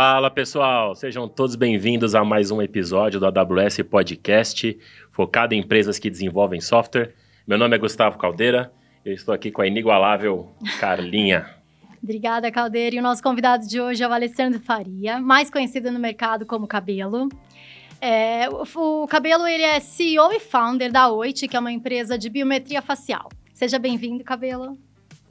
Fala pessoal, sejam todos bem-vindos a mais um episódio do AWS Podcast, focado em empresas que desenvolvem software. Meu nome é Gustavo Caldeira, eu estou aqui com a inigualável Carlinha. Obrigada, Caldeira. E o nosso convidado de hoje é o Alessandro Faria, mais conhecido no mercado como Cabelo. É, o, o, Cabelo ele é CEO e founder da Oit, que é uma empresa de biometria facial. Seja bem-vindo, Cabelo.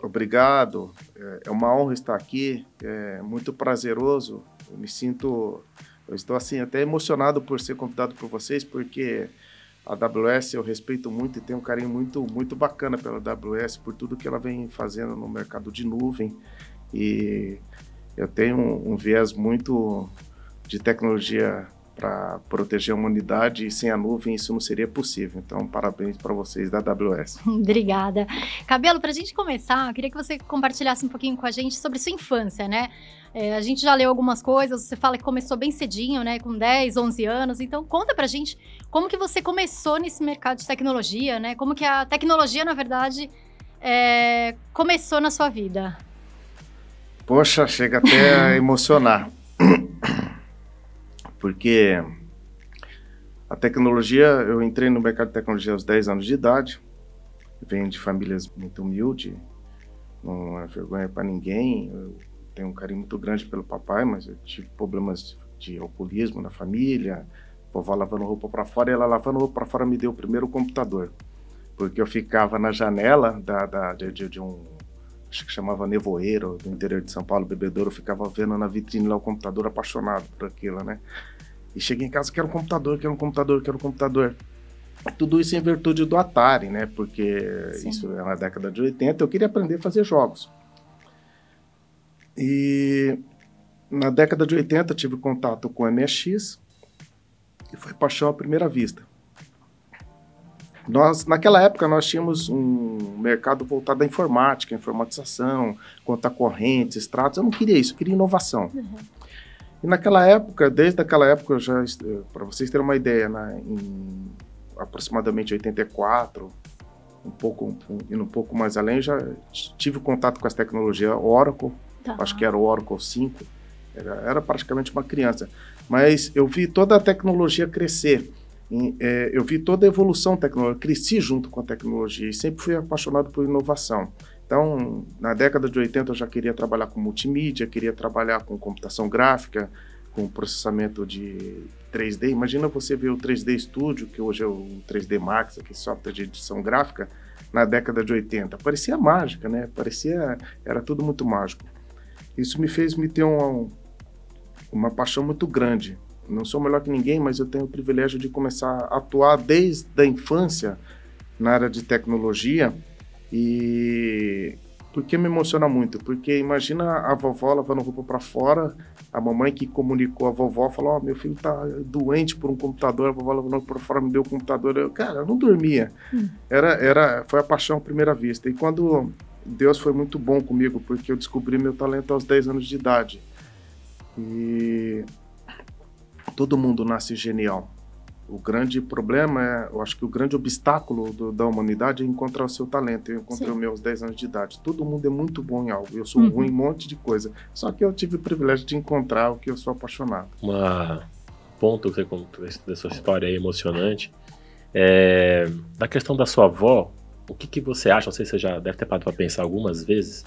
Obrigado. É, é uma honra estar aqui. É muito prazeroso. Eu me sinto, eu estou assim até emocionado por ser convidado por vocês, porque a AWS eu respeito muito e tenho um carinho muito muito bacana pela AWS por tudo que ela vem fazendo no mercado de nuvem. E eu tenho um, um viés muito de tecnologia para proteger a humanidade e sem a nuvem isso não seria possível. Então, parabéns para vocês da AWS. Obrigada. Cabelo, para a gente começar, eu queria que você compartilhasse um pouquinho com a gente sobre sua infância, né? É, a gente já leu algumas coisas, você fala que começou bem cedinho, né? Com 10, 11 anos. Então, conta pra gente como que você começou nesse mercado de tecnologia, né? Como que a tecnologia, na verdade, é, começou na sua vida. Poxa, chega até a emocionar porque a tecnologia, eu entrei no mercado de tecnologia aos 10 anos de idade, venho de famílias muito humildes, não é vergonha para ninguém, eu tenho um carinho muito grande pelo papai, mas eu tive problemas de alcoolismo na família, vovó lavando roupa para fora, e ela lavando roupa para fora me deu o primeiro computador, porque eu ficava na janela da, da de, de, de um acho que chamava Nevoeiro, do interior de São Paulo, bebedouro, ficava vendo na vitrine lá o computador apaixonado por aquilo, né? E cheguei em casa, quero um computador, quero um computador, quero um computador. Tudo isso em virtude do Atari, né? Porque Sim. isso é na década de 80, eu queria aprender a fazer jogos. E na década de 80 tive contato com o MSX e foi paixão à primeira vista. Nós, naquela época, nós tínhamos um mercado voltado à informática, informatização, conta corrente, extratos. Eu não queria isso, eu queria inovação. Uhum. E naquela época, desde aquela época, já para vocês terem uma ideia, né, em aproximadamente 84, um pouco indo um pouco mais além, já tive contato com as tecnologias Oracle, tá. acho que era o Oracle 5, era, era praticamente uma criança. Mas eu vi toda a tecnologia crescer é, eu vi toda a evolução tecnológica, cresci junto com a tecnologia e sempre fui apaixonado por inovação. Então, na década de 80 eu já queria trabalhar com multimídia, queria trabalhar com computação gráfica, com processamento de 3D. Imagina você ver o 3D Studio, que hoje é o 3D Max, aquele software de edição gráfica, na década de 80. Parecia mágica, né? Parecia, era tudo muito mágico. Isso me fez me ter uma, uma paixão muito grande não sou melhor que ninguém, mas eu tenho o privilégio de começar a atuar desde a infância na área de tecnologia e por que me emociona muito? Porque imagina a vovó lavando roupa para fora, a mamãe que comunicou a vovó falou: Ó, oh, meu filho tá doente por um computador, a vovó lavando para fora me deu o computador. Eu, cara, eu não dormia. Hum. Era, era, foi a paixão à primeira vista. E quando Deus foi muito bom comigo, porque eu descobri meu talento aos 10 anos de idade. E todo mundo nasce genial. O grande problema é, eu acho que o grande obstáculo do, da humanidade é encontrar o seu talento. Eu encontrei Sim. o meu aos 10 anos de idade. Todo mundo é muito bom em algo. Eu sou uhum. ruim em um monte de coisa. Só que eu tive o privilégio de encontrar o que eu sou apaixonado. Um ponto que você contou da sua história é emocionante. É, da questão da sua avó, o que, que você acha? Não sei se você já deve ter parado para pensar algumas vezes.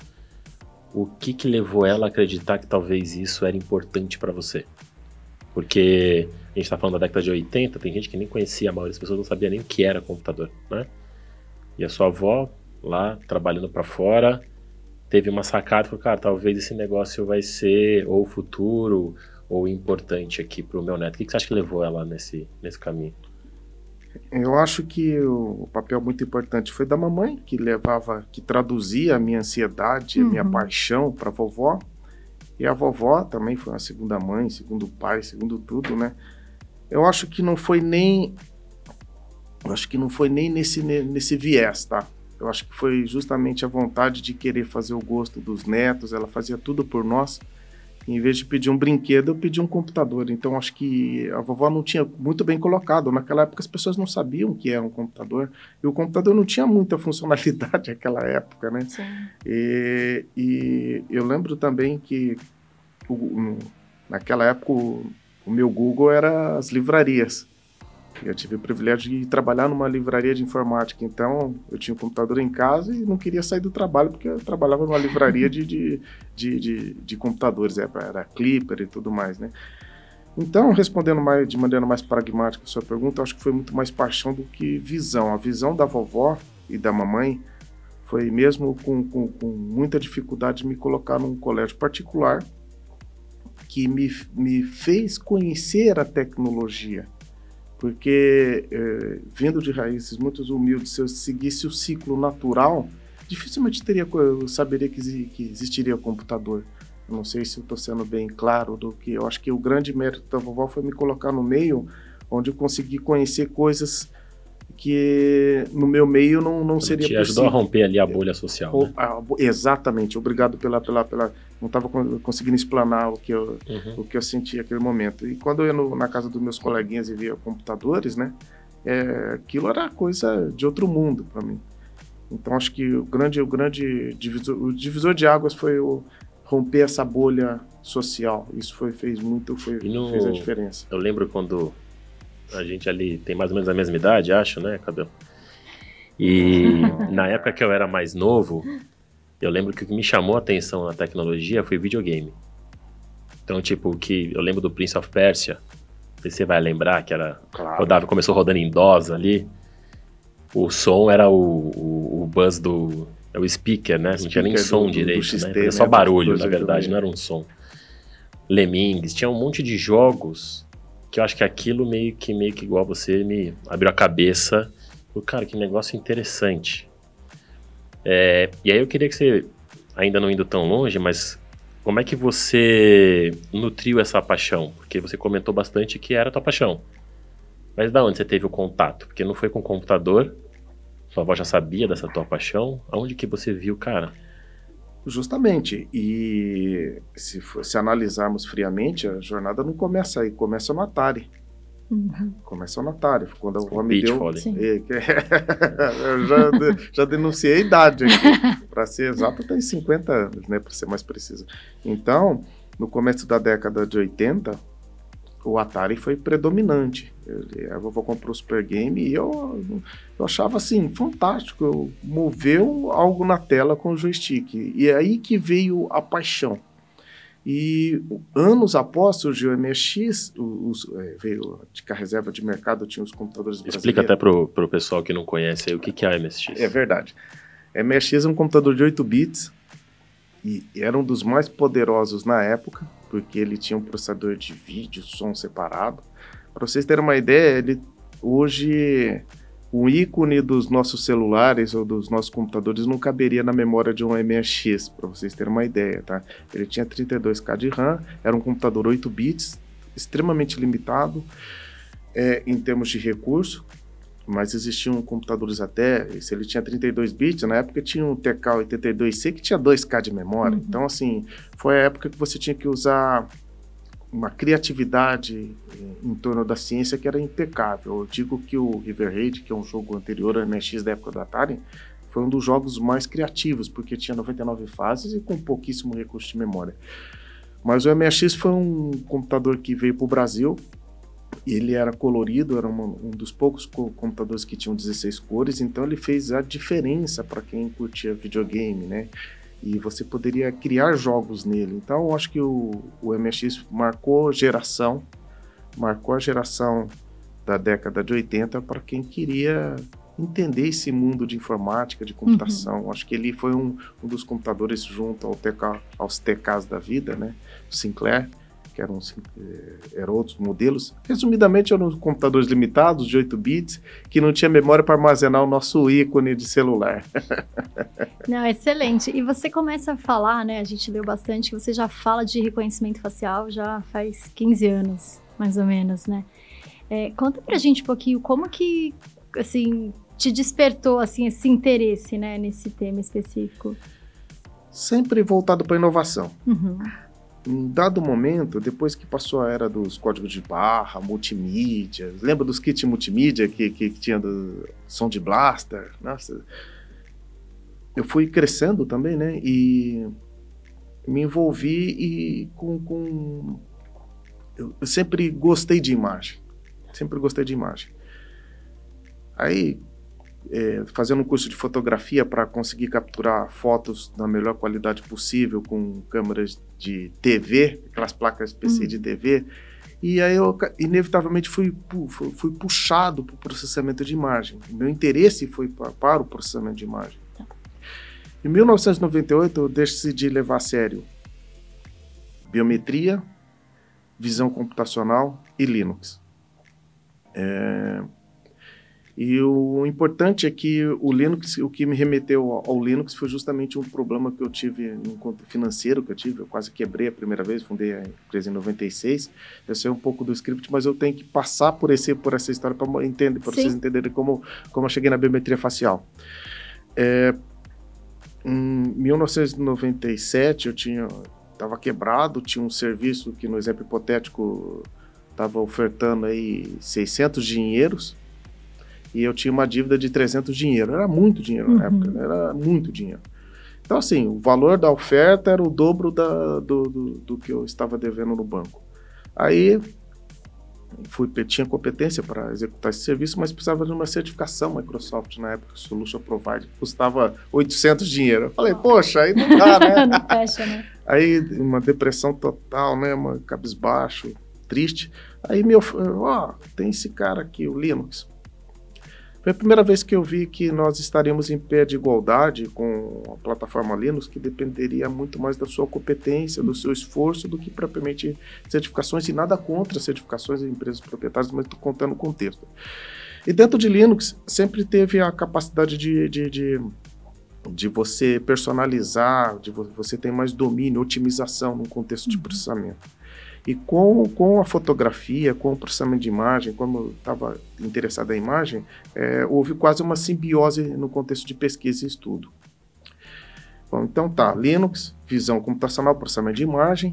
O que, que levou ela a acreditar que talvez isso era importante para você? Porque a gente está falando da década de 80, tem gente que nem conhecia, a maioria das pessoas não sabia nem o que era computador, né? E a sua avó, lá, trabalhando para fora, teve uma sacada e falou, cara, talvez esse negócio vai ser ou futuro ou importante aqui para o meu neto. O que, que você acha que levou ela nesse, nesse caminho? Eu acho que o papel muito importante foi da mamãe, que levava, que traduzia a minha ansiedade, uhum. a minha uhum. paixão para a vovó. E a vovó também foi uma segunda mãe, segundo pai, segundo tudo, né? Eu acho que não foi nem. Eu acho que não foi nem nesse, nesse viés, tá? Eu acho que foi justamente a vontade de querer fazer o gosto dos netos. Ela fazia tudo por nós. Em vez de pedir um brinquedo, eu pedi um computador. Então, acho que a vovó não tinha muito bem colocado. Naquela época, as pessoas não sabiam o que era um computador. E o computador não tinha muita funcionalidade naquela época, né? Sim. E, e eu lembro também que o, Naquela época, o, o meu Google era as livrarias. Eu tive o privilégio de trabalhar numa livraria de informática, então eu tinha um computador em casa e não queria sair do trabalho porque eu trabalhava numa livraria de, de, de, de, de computadores, era, era Clipper e tudo mais, né? Então, respondendo mais, de maneira mais pragmática a sua pergunta, acho que foi muito mais paixão do que visão. A visão da vovó e da mamãe foi mesmo com, com, com muita dificuldade de me colocar num colégio particular que me, me fez conhecer a tecnologia porque é, vindo de raízes muito humildes, se eu seguisse o ciclo natural, dificilmente teria eu saberia que, que existiria computador. Eu não sei se eu estou sendo bem claro do que eu acho que o grande mérito da vovó foi me colocar no meio onde eu consegui conhecer coisas que no meu meio não, não seria te possível. ajudou a romper ali a bolha social. O, né? a, exatamente. Obrigado pela, pela, pela não estava conseguindo explanar o que eu uhum. o que eu senti naquele momento. E quando eu ia no, na casa dos meus coleguinhas e via computadores, né, é, aquilo era coisa de outro mundo para mim. Então acho que o grande o grande divisor, o divisor de águas foi o romper essa bolha social. Isso foi fez muito foi no, fez a diferença. Eu lembro quando a gente ali tem mais ou menos a mesma idade, acho, né, Cabelo? E na época que eu era mais novo, eu lembro que o que me chamou a atenção na tecnologia foi videogame. Então, tipo, que eu lembro do Prince of Persia, você vai lembrar que era claro. rodava, começou rodando em DOS ali. O som era o, o, o buzz do é o speaker, né? Speaker não tinha nem som do, direito, do XT, né? Era só né? barulho, na verdade, não era um som. Lemmings, tinha um monte de jogos que eu acho que aquilo meio que meio que igual você me abriu a cabeça. O cara, que negócio interessante. É, e aí eu queria que você, ainda não indo tão longe, mas como é que você nutriu essa paixão? Porque você comentou bastante que era a tua paixão. Mas da onde você teve o contato? Porque não foi com o computador, sua avó já sabia dessa tua paixão. Aonde que você viu, cara? Justamente. E se, se analisarmos friamente, a jornada não começa aí, começa no Atari. Uhum. Começa no Atari. Quando a avó me deu. É, eu já, já denunciei a idade aqui. Para ser exato, tem 50 anos, né? Para ser mais preciso. Então, no começo da década de 80, o Atari foi predominante. a vovó comprou o Super Game e eu, eu achava assim, fantástico. Eu moveu algo na tela com o joystick. E é aí que veio a paixão. E anos após surgiu o MSX, os, é, veio de reserva de mercado, tinha os computadores Explica até para o pessoal que não conhece aí, o que, que é a MSX. É verdade. MSX é um computador de 8 bits e era um dos mais poderosos na época porque ele tinha um processador de vídeo, som separado. Para vocês terem uma ideia, ele hoje o ícone dos nossos celulares ou dos nossos computadores não caberia na memória de um MSX, para vocês terem uma ideia, tá? Ele tinha 32K de RAM, era um computador 8 bits, extremamente limitado é, em termos de recurso, mas existiam computadores até, se ele tinha 32 bits, na época tinha um TK82C que tinha 2K de memória. Uhum. Então, assim, foi a época que você tinha que usar uma criatividade em torno da ciência que era impecável. Eu digo que o River Raid, que é um jogo anterior ao MSX da época do Atari, foi um dos jogos mais criativos, porque tinha 99 fases e com pouquíssimo recurso de memória. Mas o MSX foi um computador que veio para o Brasil ele era colorido, era uma, um dos poucos computadores que tinham 16 cores, então ele fez a diferença para quem curtia videogame, né? E você poderia criar jogos nele. Então eu acho que o, o MSX marcou geração, marcou a geração da década de 80 para quem queria entender esse mundo de informática, de computação. Uhum. Acho que ele foi um, um dos computadores junto ao TK, aos TKs da vida, né? O Sinclair, que eram, eh, eram outros modelos. Resumidamente, eram computadores limitados de 8 bits que não tinha memória para armazenar o nosso ícone de celular. Não, excelente. E você começa a falar, né? A gente leu bastante que você já fala de reconhecimento facial já faz 15 anos, mais ou menos, né? É, conta pra gente um pouquinho como que, assim, te despertou, assim, esse interesse, né, nesse tema específico. Sempre voltado para inovação. Uhum em dado momento, depois que passou a era dos códigos de barra, multimídia, lembra dos kits multimídia que, que, que tinha do som de blaster? Nossa, eu fui crescendo também, né? E me envolvi e com, com eu, sempre gostei de imagem. Sempre gostei de imagem. Aí, é, fazendo um curso de fotografia para conseguir capturar fotos na melhor qualidade possível com câmeras de TV, aquelas placas PC de TV. E aí eu inevitavelmente fui, fui, fui puxado para o processamento de imagem. Meu interesse foi para, para o processamento de imagem. Em 1998 eu decidi levar a sério biometria, visão computacional e Linux. É, e o importante é que o Linux, o que me remeteu ao Linux foi justamente um problema que eu tive no encontro financeiro que eu tive. Eu quase quebrei a primeira vez, fundei a empresa em 96. Eu sei um pouco do script, mas eu tenho que passar por esse por essa história para entender, para vocês entenderem como como eu cheguei na biometria facial. É, em 1997 eu tinha estava quebrado, tinha um serviço que no exemplo hipotético estava ofertando aí 600 dinheiros e eu tinha uma dívida de 300 dinheiro. Era muito dinheiro na uhum. época, né? era muito dinheiro. Então, assim, o valor da oferta era o dobro da, do, do, do, que eu estava devendo no banco. Aí, fui, tinha competência para executar esse serviço, mas precisava de uma certificação Microsoft na época, Solution Provider, custava 800 dinheiro. Eu falei, poxa, aí não dá, né? não fecha, né? Aí, uma depressão total, né? Uma cabisbaixo, triste. Aí, meu, ó, oh, tem esse cara aqui, o Linux foi a primeira vez que eu vi que nós estaríamos em pé de igualdade com a plataforma Linux, que dependeria muito mais da sua competência, do seu esforço, do que propriamente certificações, e nada contra certificações em empresas proprietárias, mas estou contando o contexto. E dentro de Linux, sempre teve a capacidade de, de, de, de você personalizar, de você ter mais domínio, otimização no contexto de uhum. processamento. E com, com a fotografia, com o processamento de imagem, como eu estava interessado em imagem, é, houve quase uma simbiose no contexto de pesquisa e estudo. Bom, então tá, Linux, visão computacional, processamento de imagem,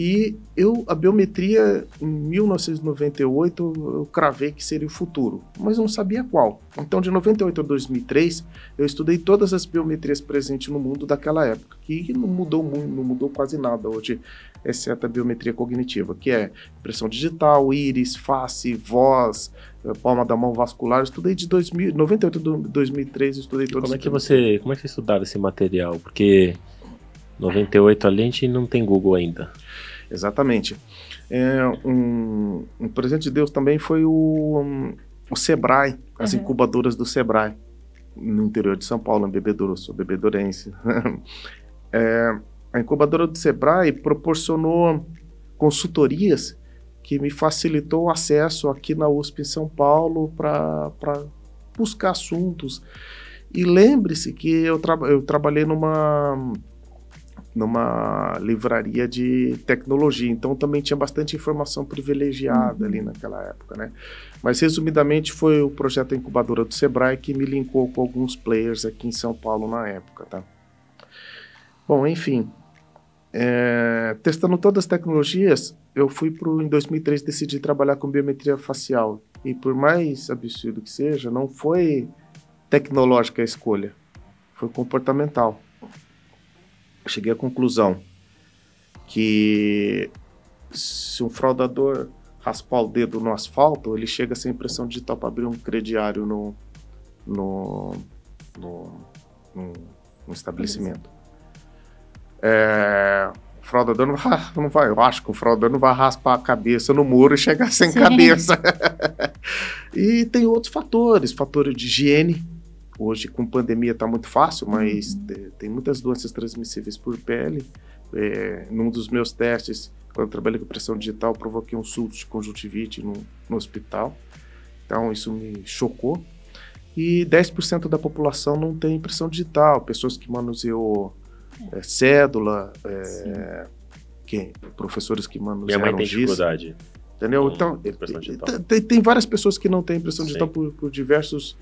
e eu, a biometria, em 1998, eu cravei que seria o futuro, mas eu não sabia qual. Então, de 98 a 2003, eu estudei todas as biometrias presentes no mundo daquela época, que não mudou muito, não mudou quase nada hoje, exceto a biometria cognitiva, que é impressão digital, íris, face, voz, eh, palma da mão vascular. Eu estudei de 2000, 98 a 2003, eu estudei todas. Como é que você, como é que você estudava esse material? Porque 98 ali a gente não tem Google ainda. Exatamente. É, um, um, presente de Deus também foi o, um, o Sebrae, as uhum. incubadoras do Sebrae, no interior de São Paulo, em Bebedouro, sou bebedourense. é, a incubadora do Sebrae proporcionou consultorias que me facilitou o acesso aqui na USP em São Paulo para buscar assuntos. E lembre-se que eu, tra eu trabalhei numa numa livraria de tecnologia, então também tinha bastante informação privilegiada uhum. ali naquela época, né? Mas resumidamente foi o projeto incubadora do Sebrae que me linkou com alguns players aqui em São Paulo na época, tá? Bom, enfim, é, testando todas as tecnologias, eu fui pro em 2003 decidi trabalhar com biometria facial e por mais absurdo que seja, não foi tecnológica a escolha, foi comportamental cheguei à conclusão que se um fraudador raspar o dedo no asfalto, ele chega sem impressão digital para abrir um crediário no, no, no, no, no estabelecimento. É, o fraudador não vai, não vai, eu acho que o fraudador não vai raspar a cabeça no muro e chegar sem Sim. cabeça. e tem outros fatores, fatores de higiene, Hoje, com pandemia, está muito fácil, mas uhum. tem muitas doenças transmissíveis por pele. É, num dos meus testes, quando eu trabalhei com pressão digital, provoquei um surto de conjuntivite no, no hospital. Então, isso me chocou. E 10% da população não tem impressão digital. Pessoas que manuseou é, cédula, é, que, professores que manusearam Minha mãe tem dificuldade. Entendeu? Então, tem, tem, várias pessoas que não têm impressão Sim. digital por, por diversos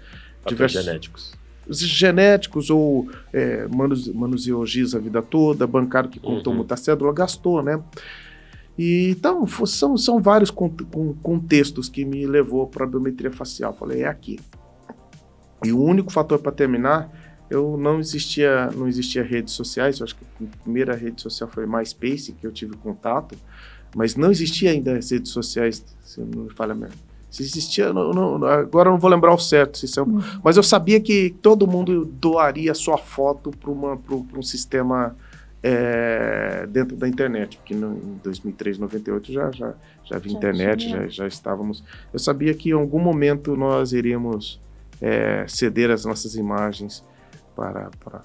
diversos genéticos. Genéticos ou é, manuseou giz a vida toda, bancário que contou uhum. muita cédula, gastou, né? E, então, são, são vários contextos que me levou para a biometria facial. Falei, é aqui. E o único fator para terminar eu não existia, não existia redes sociais. Eu acho que a primeira rede social foi MySpace que eu tive contato, mas não existia ainda as redes sociais. Se não me falha mesmo. Se existia, não, não, agora eu não vou lembrar o certo, se são, uhum. mas eu sabia que todo mundo doaria sua foto para um sistema é, dentro da internet, porque no, em 2003, 98 já já já vi já internet, já, já estávamos. Eu sabia que em algum momento nós iríamos é, ceder as nossas imagens para, para,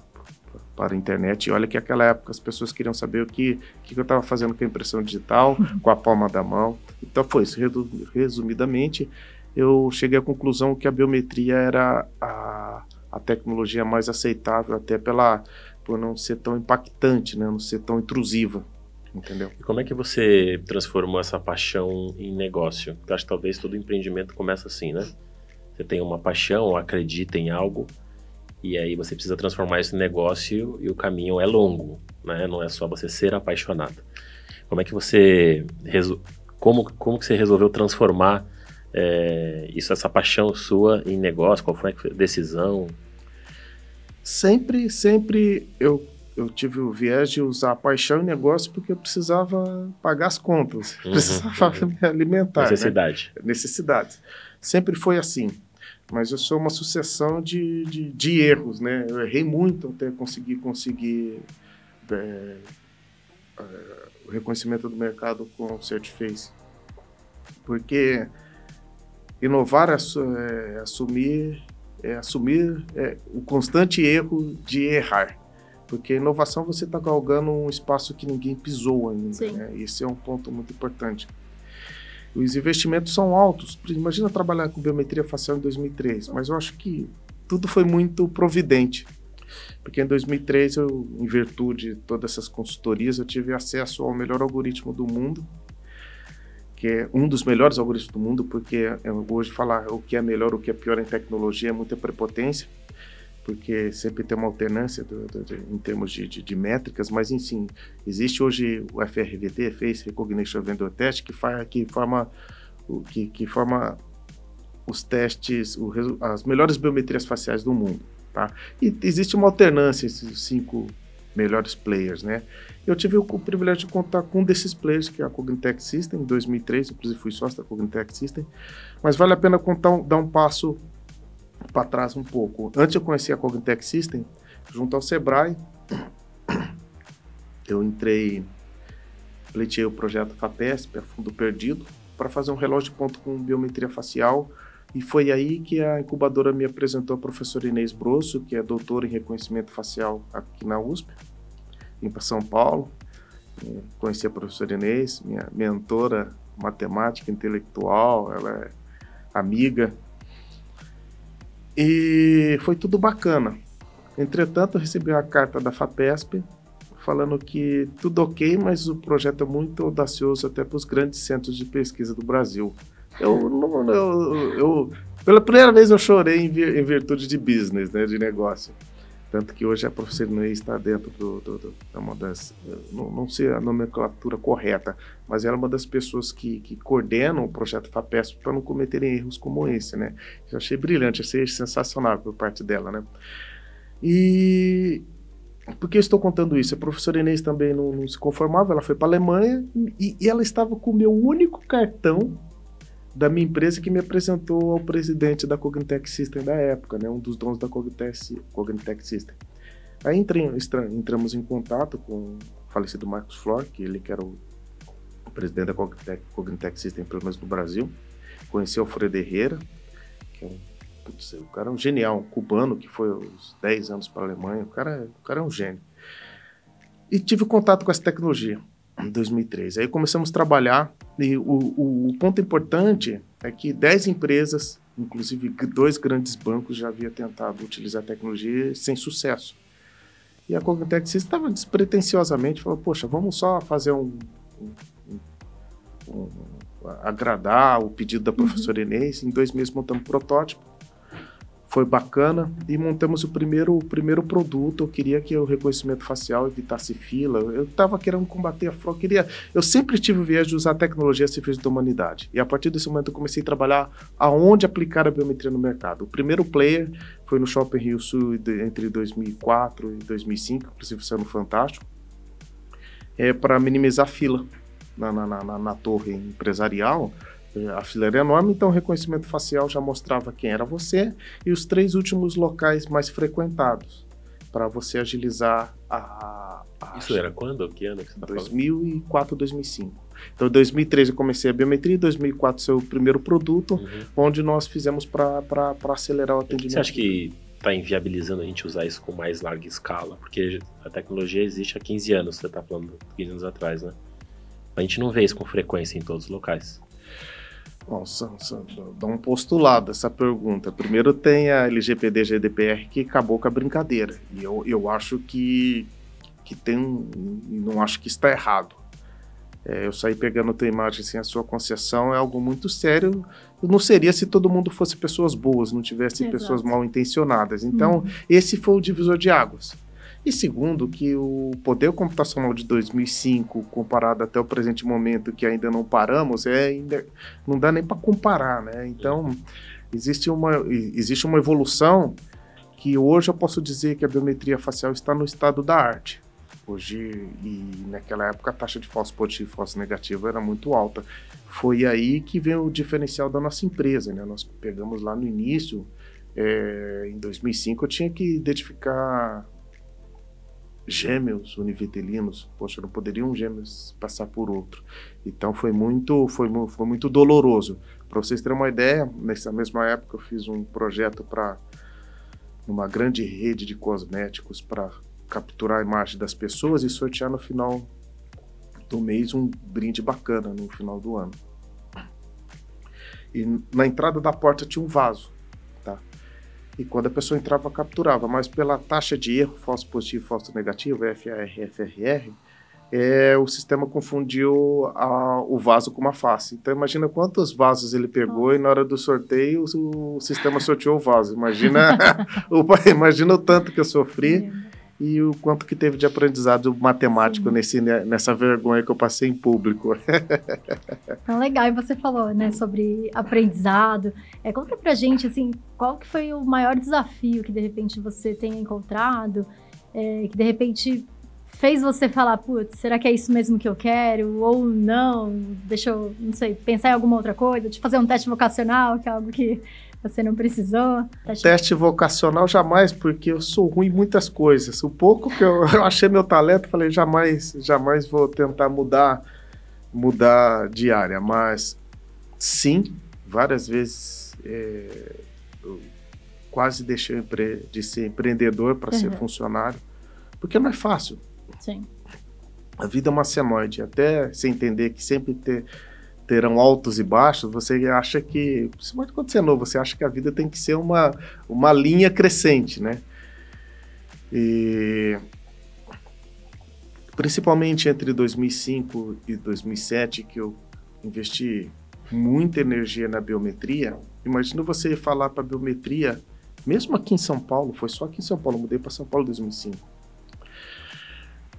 para a internet. E olha que naquela época as pessoas queriam saber o que, que eu estava fazendo com a impressão digital, com a palma da mão. Então foi isso. Resumidamente, eu cheguei à conclusão que a biometria era a, a tecnologia mais aceitável, até pela, por não ser tão impactante, né? não ser tão intrusiva. Entendeu? E como é que você transformou essa paixão em negócio? Eu acho que talvez todo empreendimento começa assim, né? Você tem uma paixão, acredita em algo, e aí você precisa transformar isso em negócio e o caminho é longo, né? Não é só você ser apaixonado. Como é que você como como que você resolveu transformar é, isso essa paixão sua em negócio? Qual foi a decisão? Sempre sempre eu eu tive o viés de usar paixão em negócio porque eu precisava pagar as contas, uhum, precisava uhum. me alimentar. Né? Necessidade. Né? Necessidade. Sempre foi assim mas eu sou uma sucessão de, de, de, erros, né? Eu errei muito até conseguir conseguir é, é, o reconhecimento do mercado com o Certiface, porque inovar é, é assumir é assumir é, o constante erro de errar, porque inovação você está galgando um espaço que ninguém pisou ainda. Né? Esse é um ponto muito importante. Os investimentos são altos. Imagina trabalhar com biometria facial em 2003, mas eu acho que tudo foi muito providente. Porque em 2003, eu, em virtude de todas essas consultorias, eu tive acesso ao melhor algoritmo do mundo, que é um dos melhores algoritmos do mundo, porque hoje falar o que é melhor, o que é pior em tecnologia é muita prepotência porque sempre tem uma alternância do, do, do, em termos de, de, de, métricas, mas enfim, existe hoje o FRVT, Face Recognition Vendor Test, que, faz, que, forma, que, que forma os testes, o, as melhores biometrias faciais do mundo. Tá? E existe uma alternância esses cinco melhores players, né? Eu tive o, o, privilégio de contar com um desses players, que é a Cognitech System, em 2003, inclusive fui sócio da Cognitech System, mas vale a pena contar, dar um passo para trás um pouco. Antes eu conhecia a Cognitech System, junto ao Sebrae, eu entrei, pleiteei o projeto FAPESP, a fundo perdido, para fazer um relógio de ponto com biometria facial, e foi aí que a incubadora me apresentou a professora Inês Brosso, que é doutora em reconhecimento facial aqui na USP, para São Paulo, conheci a professora Inês, minha mentora matemática intelectual, ela é amiga, e foi tudo bacana. Entretanto, eu recebi uma carta da FAPESP falando que tudo ok, mas o projeto é muito audacioso até para os grandes centros de pesquisa do Brasil. Eu, eu, eu, pela primeira vez eu chorei em, vir, em virtude de business, né, de negócio. Tanto que hoje a professora Inês está dentro do, do, do, de uma das. Não, não, sei a nomenclatura correta, mas ela é uma das pessoas que, que coordenam o projeto FAPESP para não cometerem erros como esse, né? Eu achei brilhante, achei sensacional por parte dela, né? E. Por que eu estou contando isso? A professora Inês também não, não se conformava, ela foi para a Alemanha e, e ela estava com o meu único cartão da minha empresa que me apresentou ao presidente da Cognitech System da época, né, um dos donos da Cognitech, Cognitech System. Aí entrei, entramos em contato com o falecido Marcos Flor, que ele que era o, presidente da Cognitech, Cognitech System, pelo menos do Brasil. Conheci o Alfredo Herrera, que é um, putz, o cara é um genial, um cubano que foi uns 10 anos para a Alemanha. O cara, o cara é um gênio. E tive contato com essa tecnologia em 2003. Aí começamos a trabalhar e o, o, o ponto importante é que 10 empresas, inclusive dois grandes bancos, já haviam tentado utilizar a tecnologia sem sucesso. E a Cognitech estava despretensiosamente, falou, poxa, vamos só fazer um, um, um, agradar o pedido da professora uhum. Inês. Em dois meses montamos um protótipo. Foi bacana e montamos o primeiro, o primeiro produto. Eu queria que o reconhecimento facial evitasse fila. Eu estava querendo combater a fraude. Queria, eu sempre tive o viés de usar a tecnologia a serviço da humanidade. E a partir desse momento eu comecei a trabalhar aonde aplicar a biometria no mercado. O primeiro player foi no Shopping Rio Sul entre 2004 e 2005, inclusive sendo fantástico, é para minimizar a fila na, na, na, na torre empresarial a fila era enorme, então o reconhecimento facial já mostrava quem era você e os três últimos locais mais frequentados para você agilizar a, a, Isso era quando? Que ano que você tá 2004, 2005. Então, em 2013 eu comecei a biometria, em 2004 seu primeiro produto, uhum. onde nós fizemos para acelerar o atendimento. Você acha que está inviabilizando a gente usar isso com mais larga escala? Porque a tecnologia existe há 15 anos, você está falando 15 anos atrás, né? A gente não vê isso com frequência em todos os locais. Nossa, dá um postulado essa pergunta. Primeiro tem a LGPD GDPR que acabou com a brincadeira. E eu, eu acho que, que tem um. Não acho que está errado. É, eu sair pegando a tua imagem sem a sua concessão é algo muito sério. Não seria se todo mundo fosse pessoas boas, não tivesse Exato. pessoas mal intencionadas. Então, uhum. esse foi o divisor de águas. E segundo, que o poder computacional de 2005 comparado até o presente momento, que ainda não paramos, é ainda não dá nem para comparar, né? Então, existe uma, existe uma evolução que hoje eu posso dizer que a biometria facial está no estado da arte. Hoje, e naquela época, a taxa de falso positivo e falso negativo era muito alta. Foi aí que vem o diferencial da nossa empresa, né? Nós pegamos lá no início, é, em 2005, eu tinha que identificar gêmeos univitelinos, poxa, não poderiam gêmeos passar por outro. Então foi muito, foi, foi muito doloroso. Para vocês terem uma ideia, nessa mesma época eu fiz um projeto para uma grande rede de cosméticos para capturar a imagem das pessoas e sortear no final do mês um brinde bacana no final do ano. E na entrada da porta tinha um vaso e quando a pessoa entrava, capturava. Mas pela taxa de erro, falso positivo, falso negativo, FAR, FRR, é, o sistema confundiu a, o vaso com uma face. Então imagina quantos vasos ele pegou Nossa. e na hora do sorteio o, o sistema sorteou o vaso. Imagina, o, imagina o tanto que eu sofri e o quanto que teve de aprendizado matemático nesse, né, nessa vergonha que eu passei em público. Então, legal, e você falou, né, sobre aprendizado. É, conta pra gente, assim, qual que foi o maior desafio que, de repente, você tenha encontrado, é, que, de repente, fez você falar, putz, será que é isso mesmo que eu quero? Ou não, deixa eu, não sei, pensar em alguma outra coisa, de fazer um teste vocacional, que é algo que você não precisou? Tá Teste vocacional jamais, porque eu sou ruim em muitas coisas. O pouco que eu, eu achei meu talento, falei, jamais, jamais vou tentar mudar, mudar de área. Mas sim, várias vezes é, eu quase deixei de ser empreendedor para uhum. ser funcionário, porque não é fácil. Sim. A vida é uma senoide, até você entender que sempre ter terão altos e baixos, você acha que, principalmente quando você é novo, você acha que a vida tem que ser uma, uma linha crescente, né? E principalmente entre 2005 e 2007, que eu investi muita energia na biometria. Imagina você falar para biometria, mesmo aqui em São Paulo, foi só aqui em São Paulo, mudei para São Paulo em 2005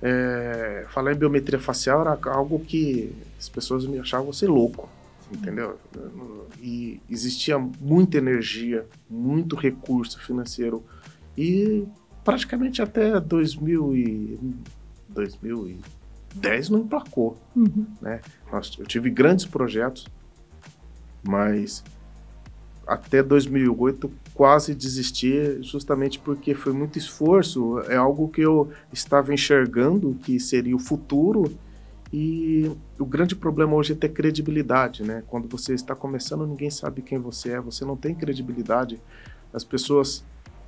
é, falar em biometria facial era algo que as pessoas me achavam ser louco, entendeu? E existia muita energia, muito recurso financeiro e praticamente até 2000 e, 2010 não emplacou, uhum. né? Eu tive grandes projetos, mas até 2008 quase desisti justamente porque foi muito esforço, é algo que eu estava enxergando que seria o futuro e o grande problema hoje é ter credibilidade, né? Quando você está começando, ninguém sabe quem você é, você não tem credibilidade, as pessoas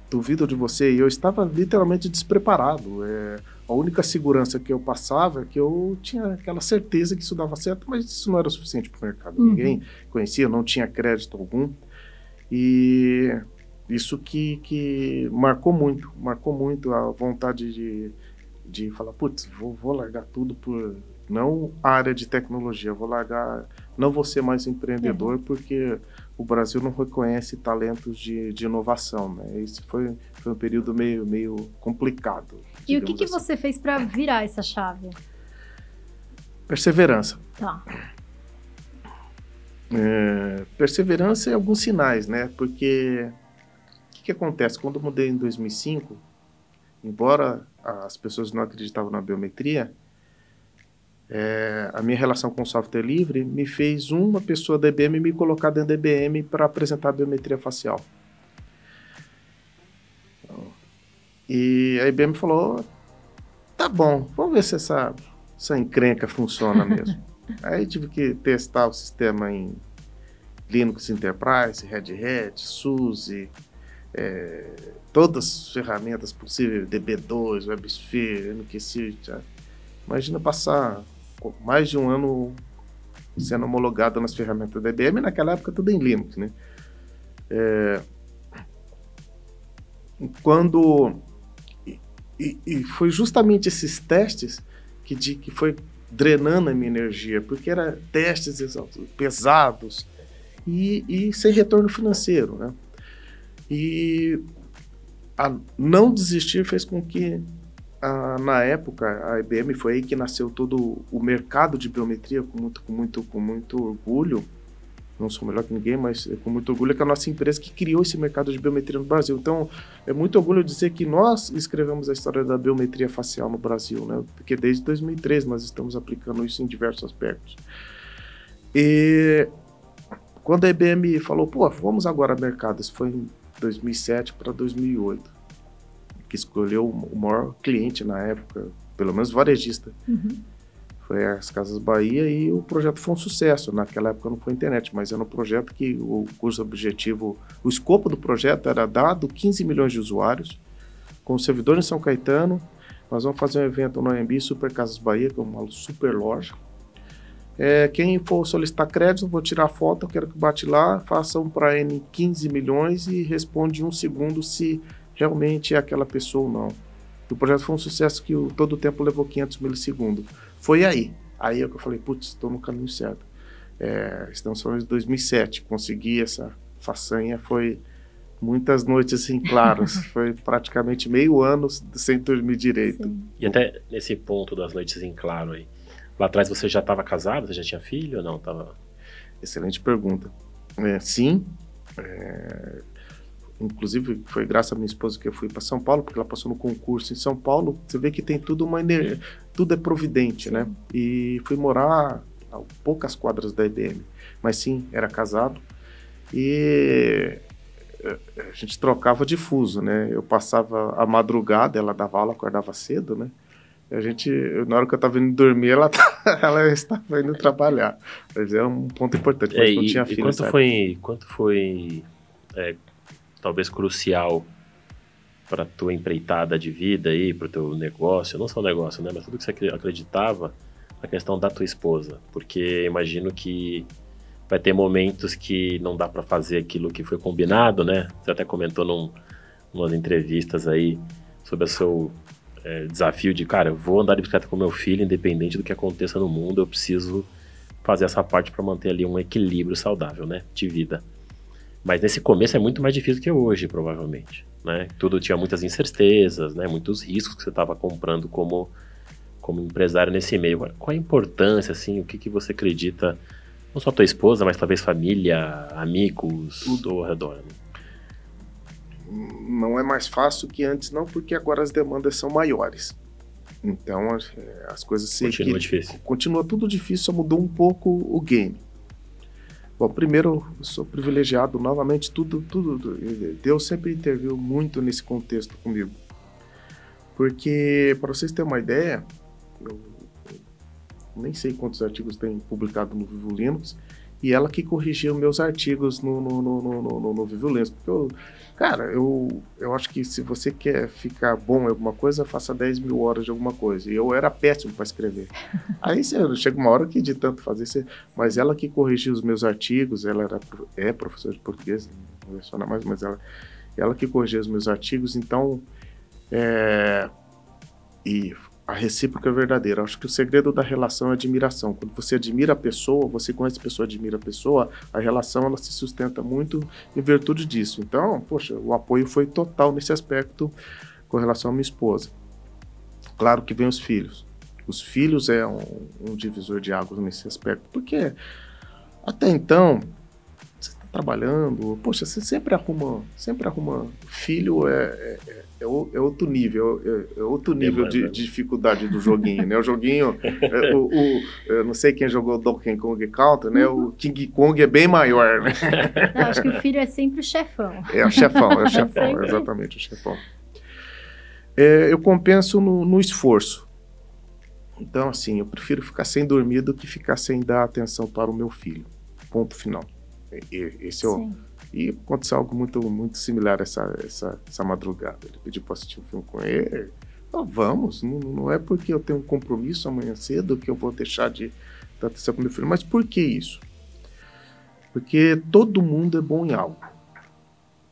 duvidam de você e eu estava literalmente despreparado. É, a única segurança que eu passava é que eu tinha aquela certeza que isso dava certo, mas isso não era o suficiente para o mercado. Uhum. Ninguém conhecia, não tinha crédito algum. E isso que, que marcou muito, marcou muito a vontade de, de falar, putz, vou, vou largar tudo por não a área de tecnologia, vou largar, não vou ser mais empreendedor, é. porque o Brasil não reconhece talentos de, de inovação, né? Esse foi, foi um período meio, meio complicado. E o que, que assim. você fez para virar essa chave? Perseverança. Tá. É, perseverança e alguns sinais, né? Porque que, que acontece? Quando eu mudei em 2005, embora as pessoas não acreditavam na biometria, é, a minha relação com o software livre me fez uma pessoa da IBM me colocar dentro da IBM para apresentar a biometria facial. E a IBM falou: tá bom, vamos ver se essa, essa encrenca funciona mesmo. Aí tive que testar o sistema em Linux Enterprise, Red Hat, SUSE, é, todas as ferramentas possíveis, DB2, WebSphere, MQSearch. Imagina passar mais de um ano sendo homologado nas ferramentas da IBM, naquela época tudo em Linux, né? É, quando e, e, foi justamente esses testes que, de, que foi drenando a minha energia, porque eram testes pesados e, e sem retorno financeiro, né? E não desistir fez com que a, na época, a IBM foi aí que nasceu todo o mercado de biometria com muito, com muito, com muito orgulho. Não sou melhor que ninguém, mas com muito orgulho é que a nossa empresa que criou esse mercado de biometria no Brasil. Então, é muito orgulho dizer que nós escrevemos a história da biometria facial no Brasil, né? Porque desde 2003 nós estamos aplicando isso em diversos aspectos. E quando a IBM falou, pô, vamos agora ao mercado, isso foi em 2007 para 2008 que escolheu o maior cliente na época, pelo menos varejista. Uhum. Foi as Casas Bahia e o projeto foi um sucesso. Naquela época não foi internet, mas era um projeto que o cujo objetivo, o escopo do projeto era dado 15 milhões de usuários, com servidor em São Caetano. Nós vamos fazer um evento no AMB Super Casas Bahia, que é uma super loja. É, quem for solicitar crédito, vou tirar foto, eu quero que bate lá, faça um para N 15 milhões e responde em um segundo se realmente é aquela pessoa ou não. O projeto foi um sucesso que o, todo o tempo levou 500 milissegundos. Foi aí. Aí é que eu falei, putz, estou no caminho certo. É, estamos falando de 2007. Consegui essa façanha, foi muitas noites assim claras. foi praticamente meio ano sem dormir direito. Sim. E até nesse ponto das noites em claro aí. Lá atrás você já estava casado? Você já tinha filho ou não? Tava... Excelente pergunta. É, sim. É, inclusive foi graças à minha esposa que eu fui para São Paulo, porque ela passou no concurso em São Paulo. Você vê que tem tudo uma energia, tudo é providente, né? E fui morar a poucas quadras da IBM, mas sim, era casado. E eh, a gente trocava de fuso, né? Eu passava a madrugada, ela dava aula, acordava cedo, né? A gente, na hora que eu estava indo dormir, ela, tá, ela estava indo trabalhar. Mas é um ponto importante, mas é, não tinha filho. E quanto foi, quanto foi é, talvez crucial para a tua empreitada de vida aí, para o teu negócio, não só o negócio, né, mas tudo que você acreditava, a questão da tua esposa, porque imagino que vai ter momentos que não dá para fazer aquilo que foi combinado, né? Você até comentou num, umas entrevistas aí sobre o seu é, desafio de, cara, eu vou andar de bicicleta com meu filho, independente do que aconteça no mundo, eu preciso fazer essa parte para manter ali um equilíbrio saudável, né, de vida. Mas nesse começo é muito mais difícil que hoje, provavelmente. Né? Tudo tinha muitas incertezas, né? muitos riscos que você estava comprando como, como empresário nesse meio. Qual a importância, assim, o que, que você acredita, não só tua esposa, mas talvez família, amigos, tudo ao redor? Né? Não é mais fácil que antes, não, porque agora as demandas são maiores. Então as, as coisas se continua difícil. Continua tudo difícil, só mudou um pouco o game. Bom, primeiro, eu sou privilegiado novamente, tudo, tudo, Deus sempre interviu muito nesse contexto comigo. Porque, para vocês terem uma ideia, eu, eu nem sei quantos artigos tem publicado no Vivo Linux, e ela que corrigiu meus artigos no, no, no, no, no, no Vivo Linux, porque eu Cara, eu, eu acho que se você quer ficar bom em alguma coisa, faça 10 mil horas de alguma coisa. E eu era péssimo para escrever. Aí você, chega uma hora que de tanto fazer, você, mas ela que corrigiu os meus artigos, ela era, é professora de português, não leciona mais, mas ela, ela que corrigiu os meus artigos, então. É, e a recíproca é verdadeira. Acho que o segredo da relação é admiração. Quando você admira a pessoa, você conhece a pessoa, admira a pessoa, a relação ela se sustenta muito em virtude disso. Então, poxa, o apoio foi total nesse aspecto com relação à minha esposa. Claro que vem os filhos. Os filhos é um, um divisor de águas nesse aspecto, porque até então trabalhando, poxa, você sempre arruma, sempre arruma. Filho é, é, é, é outro nível, é, é outro nível de, de, dificuldade do joguinho, né? O joguinho, é, o, o, eu não sei quem jogou Donkey Kong Country, né? O King Kong é bem maior, né? Eu acho que o filho é sempre o chefão. É o chefão, é o chefão, exatamente o chefão. É, eu compenso no, no esforço. Então, assim, eu prefiro ficar sem dormir do que ficar sem dar atenção para o meu filho. Ponto final. Esse é o, e aconteceu algo muito, muito similar essa, essa, essa madrugada. Ele pediu para assistir um filme com ele. Oh, vamos, não, não, é porque eu tenho um compromisso amanhã cedo que eu vou deixar de dar atenção para meu filho. Mas por que isso? Porque todo mundo é bom em algo.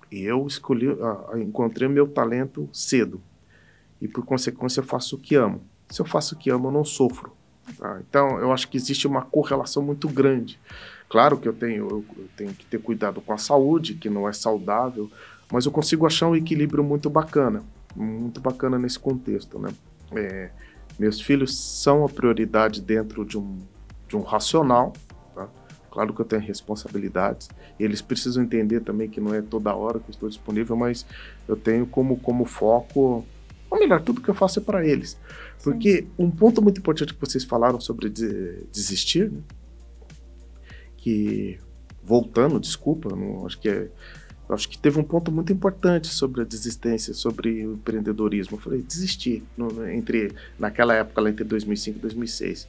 E eu escolhi, uh, encontrei meu talento cedo. E por consequência eu faço o que amo. Se eu faço o que amo, eu não sofro. Tá? Então eu acho que existe uma correlação muito grande. Claro que eu tenho, eu tenho que ter cuidado com a saúde, que não é saudável, mas eu consigo achar um equilíbrio muito bacana, muito bacana nesse contexto, né? É, meus filhos são a prioridade dentro de um, de um racional, tá? Claro que eu tenho responsabilidades, eles precisam entender também que não é toda hora que eu estou disponível, mas eu tenho como, como foco, ou melhor, tudo que eu faço é para eles. Porque Sim. um ponto muito importante que vocês falaram sobre desistir, né? Que voltando, desculpa, não, acho que é, acho que teve um ponto muito importante sobre a desistência, sobre o empreendedorismo. Eu falei, desistir no, entre naquela época lá entre 2005 e 2006.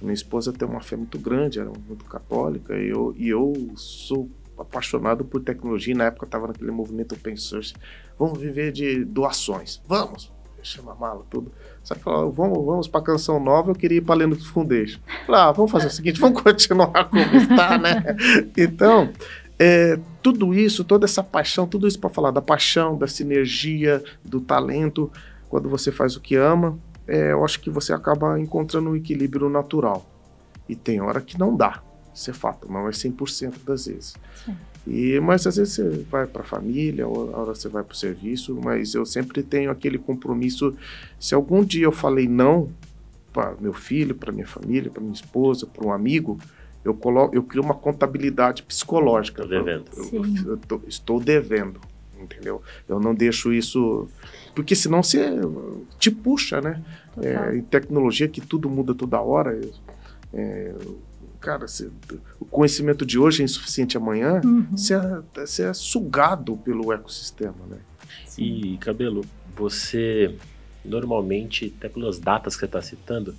Minha esposa tem uma fé muito grande, era muito católica, e eu, e eu sou apaixonado por tecnologia. Na época estava naquele movimento open source. Vamos viver de doações. Vamos chama a mala, tudo. Só que falou, vamos, vamos pra canção nova, eu queria ir pra Linux Foundation. Falei, ah, vamos fazer o seguinte, vamos continuar como está, né? Então, é, tudo isso, toda essa paixão, tudo isso para falar da paixão, da sinergia, do talento, quando você faz o que ama, é, eu acho que você acaba encontrando um equilíbrio natural. E tem hora que não dá, isso é fato, não é 100% das vezes. Sim. E, mas às vezes você vai para a família, ou a hora você vai para o serviço, mas eu sempre tenho aquele compromisso. Se algum dia eu falei não para meu filho, para minha família, para minha esposa, para um amigo, eu coloco, eu crio uma contabilidade psicológica. Estou devendo. Eu, eu, eu tô, estou devendo, entendeu? Eu não deixo isso, porque senão você te puxa, né? É, em tecnologia que tudo muda toda hora. É, cara, você, o conhecimento de hoje é insuficiente amanhã, uhum. você, é, você é sugado pelo ecossistema, né? E, Cabelo, você normalmente, até pelas datas que você está citando,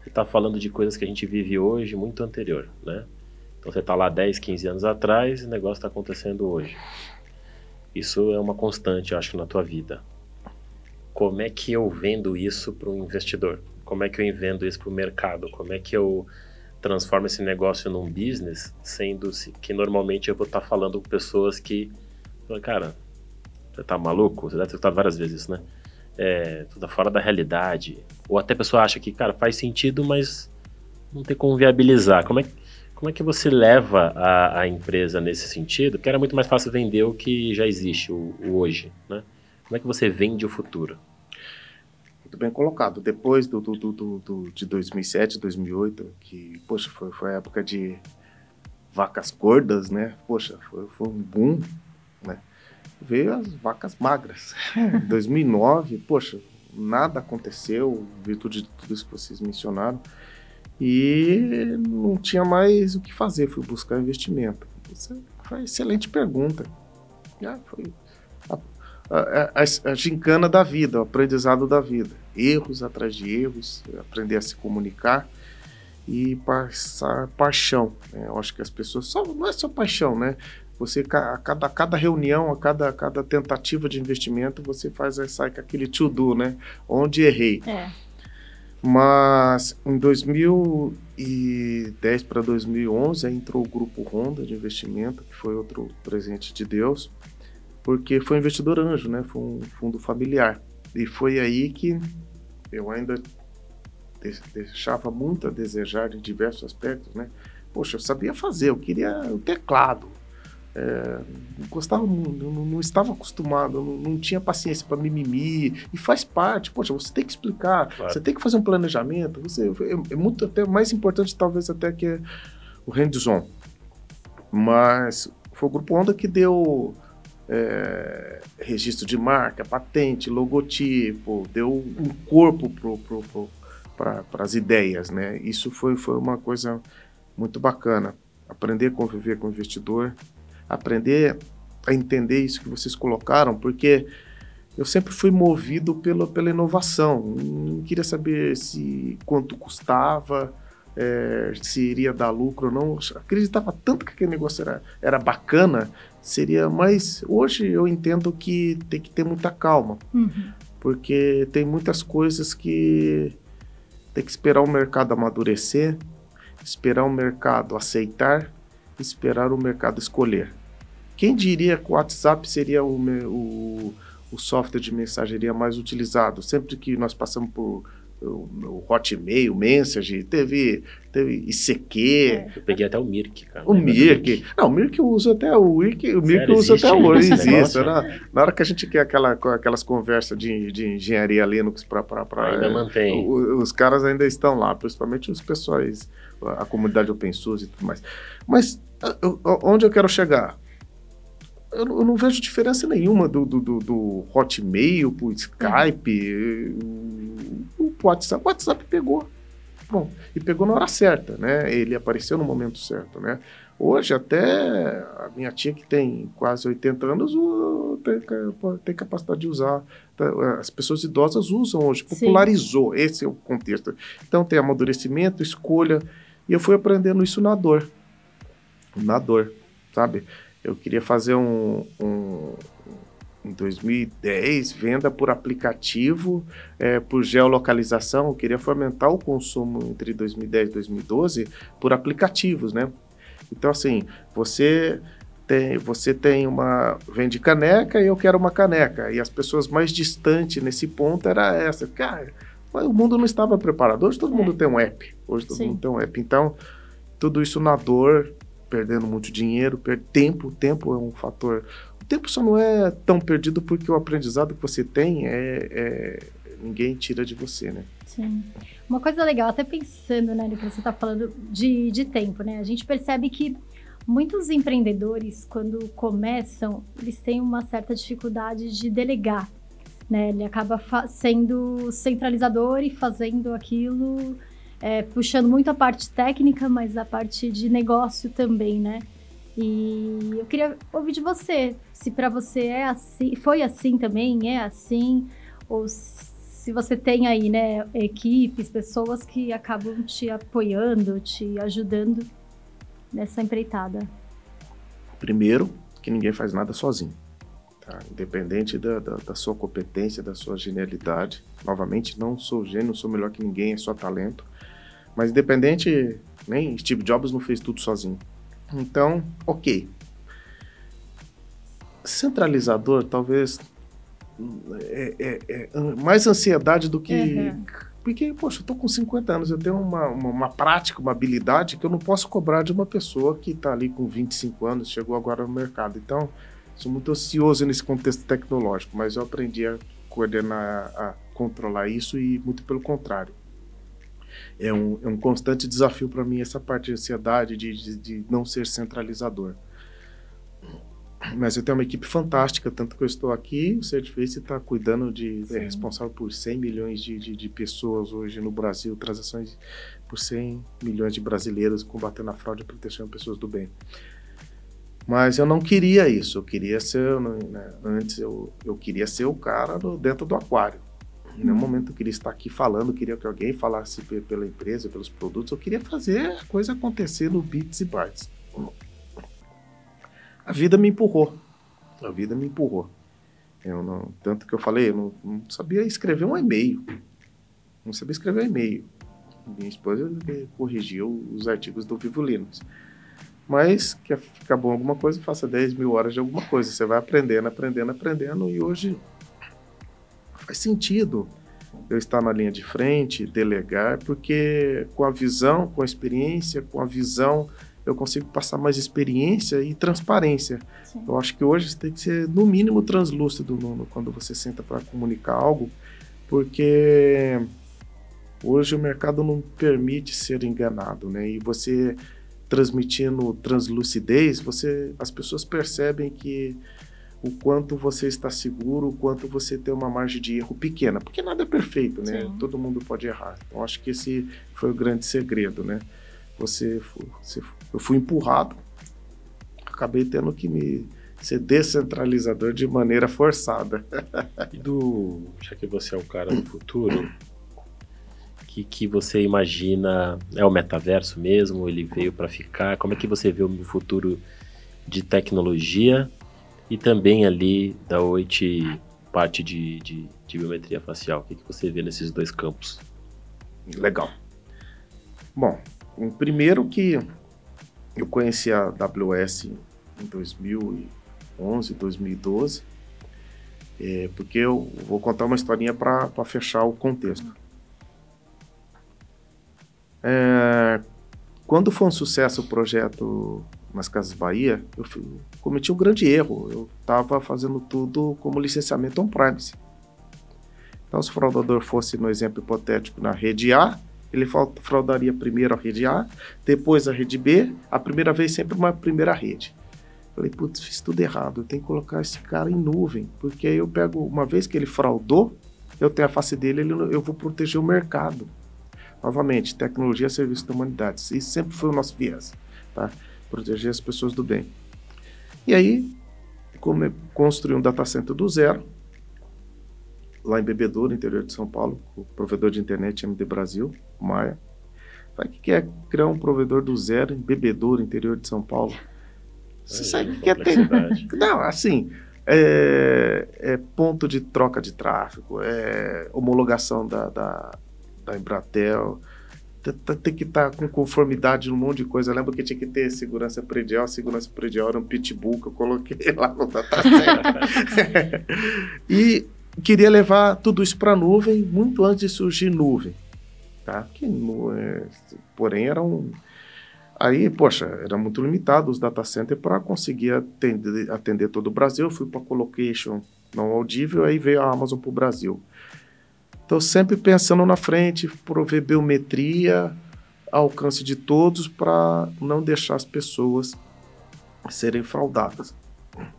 você está falando de coisas que a gente vive hoje muito anterior, né? Então você está lá 10, 15 anos atrás e o negócio está acontecendo hoje. Isso é uma constante, eu acho, na tua vida. Como é que eu vendo isso para um investidor? Como é que eu vendo isso para o mercado? Como é que eu transforma esse negócio num business, sendo que normalmente eu vou estar falando com pessoas que, cara, você tá maluco? Você deve ter escutado várias vezes isso, né? É, tudo fora da realidade. Ou até a pessoa acha que, cara, faz sentido, mas não tem como viabilizar. Como é, como é que você leva a, a empresa nesse sentido? Que era muito mais fácil vender o que já existe, o, o hoje, né? Como é que você vende o futuro? Muito bem colocado. Depois do, do, do, do, de 2007, 2008, que, poxa, foi, foi a época de vacas gordas, né? Poxa, foi, foi um boom, né? Veio as vacas magras. Em 2009, poxa, nada aconteceu, virtude de tudo isso que vocês mencionaram, e não tinha mais o que fazer, fui buscar investimento. Isso foi uma excelente pergunta. Já foi a, a, a gincana da vida, o aprendizado da vida. Erros atrás de erros, aprender a se comunicar e passar paixão. Né? Eu acho que as pessoas só não é só paixão, né? Você a cada, a cada reunião, a cada, cada tentativa de investimento, você faz sai com aquele to do, né? Onde errei. É. Mas em 2010 para 2011 entrou o grupo Honda de investimento, que foi outro presente de Deus porque foi um investidor anjo, né? Foi um fundo familiar. E foi aí que eu ainda deixava muito a desejar em diversos aspectos, né? Poxa, eu sabia fazer, eu queria o teclado. É, gostava, não, não, estava acostumado, não, não tinha paciência para mimimi, e faz parte. Poxa, você tem que explicar, claro. você tem que fazer um planejamento. Você, é, é, muito até mais importante, talvez, até que o hands-on. Mas foi o Grupo Onda que deu é, registro de marca, patente, logotipo, deu um corpo para as ideias, né? Isso foi, foi uma coisa muito bacana. Aprender a conviver com o investidor, aprender a entender isso que vocês colocaram, porque eu sempre fui movido pela, pela inovação. Não queria saber se quanto custava, é, se iria dar lucro ou não. Acreditava tanto que aquele negócio era, era bacana, seria mais. Hoje eu entendo que tem que ter muita calma, uhum. porque tem muitas coisas que tem que esperar o mercado amadurecer, esperar o mercado aceitar, esperar o mercado escolher. Quem diria que o WhatsApp seria o, o, o software de mensageria mais utilizado? Sempre que nós passamos por o, Hotmail, o Message, teve, teve ICQ. É. Eu peguei até o Mirk, cara. O Mirk. Não, o Mirk eu uso até o Mirk, o Mirk eu uso até hoje, existe. Na, na, hora que a gente quer aquela, aquelas conversas de, de engenharia Linux para. Ainda é, mantém. os caras ainda estão lá, principalmente os pessoais, a comunidade open source e tudo mais. Mas onde eu quero chegar? Eu, eu não vejo diferença nenhuma do, do, do, do Hotmail pro Skype, uhum. o WhatsApp. O WhatsApp pegou. Bom, e pegou na hora certa, né? Ele apareceu no momento certo, né? Hoje, até a minha tia, que tem quase 80 anos, tem, tem capacidade de usar. Tá, as pessoas idosas usam hoje, popularizou. Sim. Esse é o contexto. Então, tem amadurecimento, escolha. E eu fui aprendendo isso na dor. Na dor, sabe? Eu queria fazer um, um em 2010, venda por aplicativo, é, por geolocalização. Eu queria fomentar o consumo entre 2010 e 2012 por aplicativos, né? Então, assim, você tem, você tem uma. vende caneca e eu quero uma caneca. E as pessoas mais distantes nesse ponto era essa. Cara, o mundo não estava preparado. Hoje todo é. mundo tem um app. Hoje todo Sim. mundo tem um app. Então, tudo isso na dor perdendo muito dinheiro, per tempo, tempo é um fator. O tempo só não é tão perdido porque o aprendizado que você tem é, é ninguém tira de você, né? Sim. Uma coisa legal, até pensando, né, que você está falando de, de tempo, né? A gente percebe que muitos empreendedores, quando começam, eles têm uma certa dificuldade de delegar, né? Ele acaba sendo centralizador e fazendo aquilo é, puxando muito a parte técnica, mas a parte de negócio também, né? E eu queria ouvir de você, se para você é assim, foi assim também, é assim, ou se você tem aí, né, equipes, pessoas que acabam te apoiando, te ajudando nessa empreitada. Primeiro, que ninguém faz nada sozinho. Tá? Independente da, da, da, sua competência, da sua genialidade. Novamente, não sou gênio, sou melhor que ninguém, é só talento. Mas independente, nem Steve Jobs não fez tudo sozinho. Então, ok. Centralizador, talvez é, é, é mais ansiedade do que. Uhum. Porque, poxa, eu tô com 50 anos, eu tenho uma, uma, uma, prática, uma habilidade que eu não posso cobrar de uma pessoa que está ali com 25 anos, chegou agora no mercado. Então, sou muito ansioso nesse contexto tecnológico, mas eu aprendi a coordenar, a controlar isso e muito pelo contrário é um, é um constante desafio para mim essa parte de ansiedade, de, de, de, não ser centralizador. Mas eu tenho uma equipe fantástica, tanto que eu estou aqui, o Certiface está cuidando de, é responsável por 100 milhões de, de, de, pessoas hoje no Brasil, transações por 100 milhões de brasileiros combatendo a fraude e protegendo pessoas do bem. Mas eu não queria isso, eu queria ser, né, antes eu, eu queria ser o cara do, dentro do aquário. Em nenhum momento eu queria estar aqui falando, queria que alguém falasse pela empresa, pelos produtos. Eu queria fazer a coisa acontecer no bits e bytes. A vida me empurrou. A vida me empurrou. Eu não, tanto que eu falei, eu não, não sabia escrever um e-mail. Não sabia escrever um e-mail. Minha esposa corrigiu os artigos do Vivo Linux. Mas quer ficar bom alguma coisa, faça 10 mil horas de alguma coisa. Você vai aprendendo, aprendendo, aprendendo. E hoje faz sentido eu estar na linha de frente, delegar, porque com a visão, com a experiência, com a visão, eu consigo passar mais experiência e transparência. Sim. Eu acho que hoje tem que ser, no mínimo, translúcido quando você senta para comunicar algo, porque hoje o mercado não permite ser enganado, né? E você transmitindo translucidez, você, as pessoas percebem que o quanto você está seguro, o quanto você tem uma margem de erro pequena, porque nada é perfeito, né? Sim. Todo mundo pode errar. Então acho que esse foi o grande segredo, né? Você, você eu fui empurrado, acabei tendo que me ser descentralizador de maneira forçada. e do, já que você é o cara do futuro, que que você imagina é o metaverso mesmo? Ele veio para ficar? Como é que você vê o futuro de tecnologia e também ali da oite parte de, de, de, biometria facial. O que, que você vê nesses dois campos? Legal. Bom, primeiro que eu conheci a AWS em 2011, 2012, é, porque eu vou contar uma historinha para fechar o contexto. É, quando foi um sucesso o projeto nas Casas Bahia, eu cometi um grande erro. Eu estava fazendo tudo como licenciamento on-premise. Então, se o fraudador fosse, no exemplo hipotético, na rede A, ele fraudaria primeiro a rede A, depois a rede B, a primeira vez sempre uma primeira rede. Falei, putz, fiz tudo errado, eu tenho que colocar esse cara em nuvem, porque aí eu pego, uma vez que ele fraudou, eu tenho a face dele, ele, eu vou proteger o mercado. Novamente, tecnologia serviço da humanidade. Isso sempre foi o nosso viés, tá? Proteger as pessoas do bem. E aí, construí um data center do zero, lá em Bebedouro, interior de São Paulo, com o provedor de internet MD Brasil, Maia. Sabe o que é criar um provedor do zero em Bebedouro, interior de São Paulo? Você sabe o que é ter. Não, assim, é, é, ponto de troca de tráfego, é homologação da, da, da Embratel, tem que estar tá com conformidade num monte de coisa. Eu lembro que tinha que ter segurança predial. Segurança predial era um pitbull que eu coloquei lá no dataset. e queria levar tudo isso para a nuvem muito antes de surgir nuvem. Tá? Que, é, porém, era um. Aí, poxa, era muito limitado os data centers para conseguir atender, atender todo o Brasil. Eu fui para colocation não audível, aí veio a Amazon para o Brasil. Então, sempre pensando na frente, prover biometria, alcance de todos, para não deixar as pessoas serem fraudadas.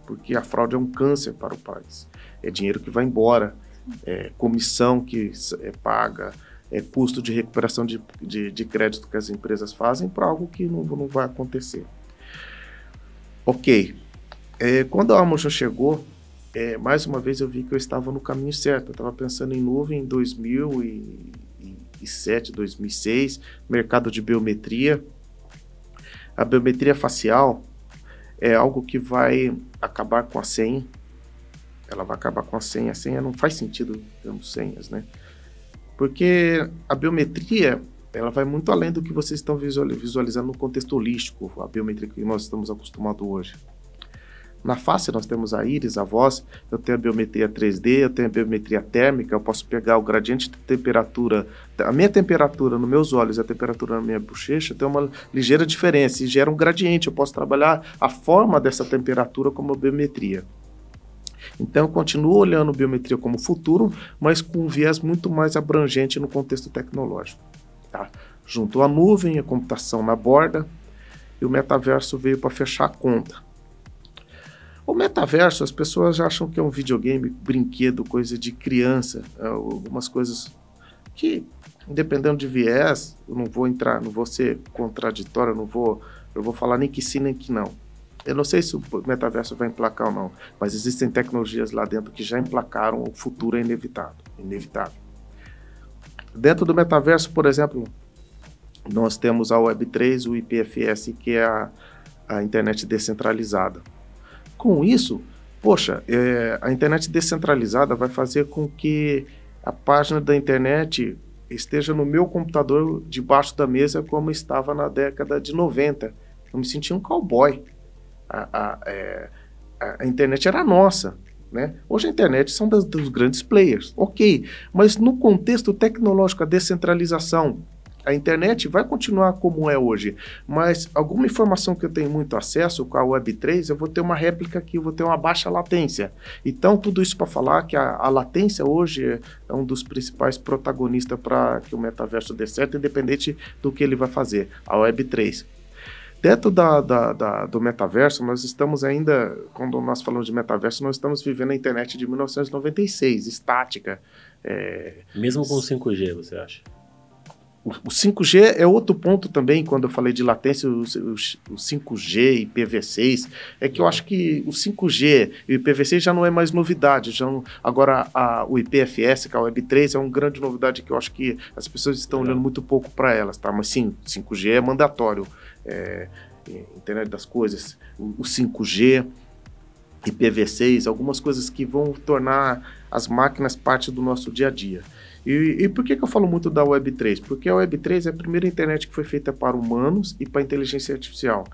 Porque a fraude é um câncer para o país. É dinheiro que vai embora, é comissão que é paga, é custo de recuperação de, de, de crédito que as empresas fazem para algo que não, não vai acontecer. Ok. É, quando a Amazon chegou, é, mais uma vez eu vi que eu estava no caminho certo. Eu estava pensando em nuvem em 2007, 2006, mercado de biometria. A biometria facial é algo que vai acabar com a senha. Ela vai acabar com a senha. A senha não faz sentido termos senhas, né? Porque a biometria ela vai muito além do que vocês estão visualizando no contexto holístico, a biometria que nós estamos acostumados hoje. Na face nós temos a íris, a voz, eu tenho a biometria 3D, eu tenho a biometria térmica, eu posso pegar o gradiente de temperatura, a minha temperatura nos meus olhos e a temperatura na minha bochecha tem uma ligeira diferença e gera um gradiente, eu posso trabalhar a forma dessa temperatura como biometria. Então eu continuo olhando biometria como futuro, mas com um viés muito mais abrangente no contexto tecnológico. Tá? Junto à nuvem, a computação na borda, e o metaverso veio para fechar a conta. O metaverso, as pessoas acham que é um videogame, brinquedo, coisa de criança, é, algumas coisas que, dependendo de viés, eu não vou entrar, não vou ser contraditório, não vou, eu vou falar nem que sim nem que não. Eu não sei se o metaverso vai emplacar ou não, mas existem tecnologias lá dentro que já emplacaram, o futuro é inevitável. inevitável. Dentro do metaverso, por exemplo, nós temos a Web3, o IPFS, que é a, a internet descentralizada. Com isso, poxa, é, a internet descentralizada vai fazer com que a página da internet esteja no meu computador debaixo da mesa como estava na década de 90. Eu me sentia um cowboy. A, a, é, a internet era nossa. Né? Hoje a internet são das, dos grandes players, ok, mas no contexto tecnológico, a descentralização, a internet vai continuar como é hoje, mas alguma informação que eu tenho muito acesso com a Web3, eu vou ter uma réplica aqui, eu vou ter uma baixa latência. Então, tudo isso para falar que a, a, latência hoje é um dos principais protagonistas para que o metaverso dê certo, independente do que ele vai fazer, a Web3. Dentro da, da, da, do metaverso, nós estamos ainda, quando nós falamos de metaverso, nós estamos vivendo a internet de 1996, estática. É... Mesmo com 5G, você acha? O, 5G é outro ponto também, quando eu falei de latência, o, o, o 5G e IPv6, é que eu acho que o 5G e o IPv6 já não é mais novidade, já não, agora a, o IPFS, que é a Web3, é uma grande novidade que eu acho que as pessoas estão olhando muito pouco para elas, tá? Mas sim, 5G é mandatório, é, internet das coisas, o, o 5G, IPv6, algumas coisas que vão tornar as máquinas parte do nosso dia a dia. E, e, por que, que eu falo muito da Web3? Porque a Web3 é a primeira internet que foi feita para humanos e para inteligência artificial.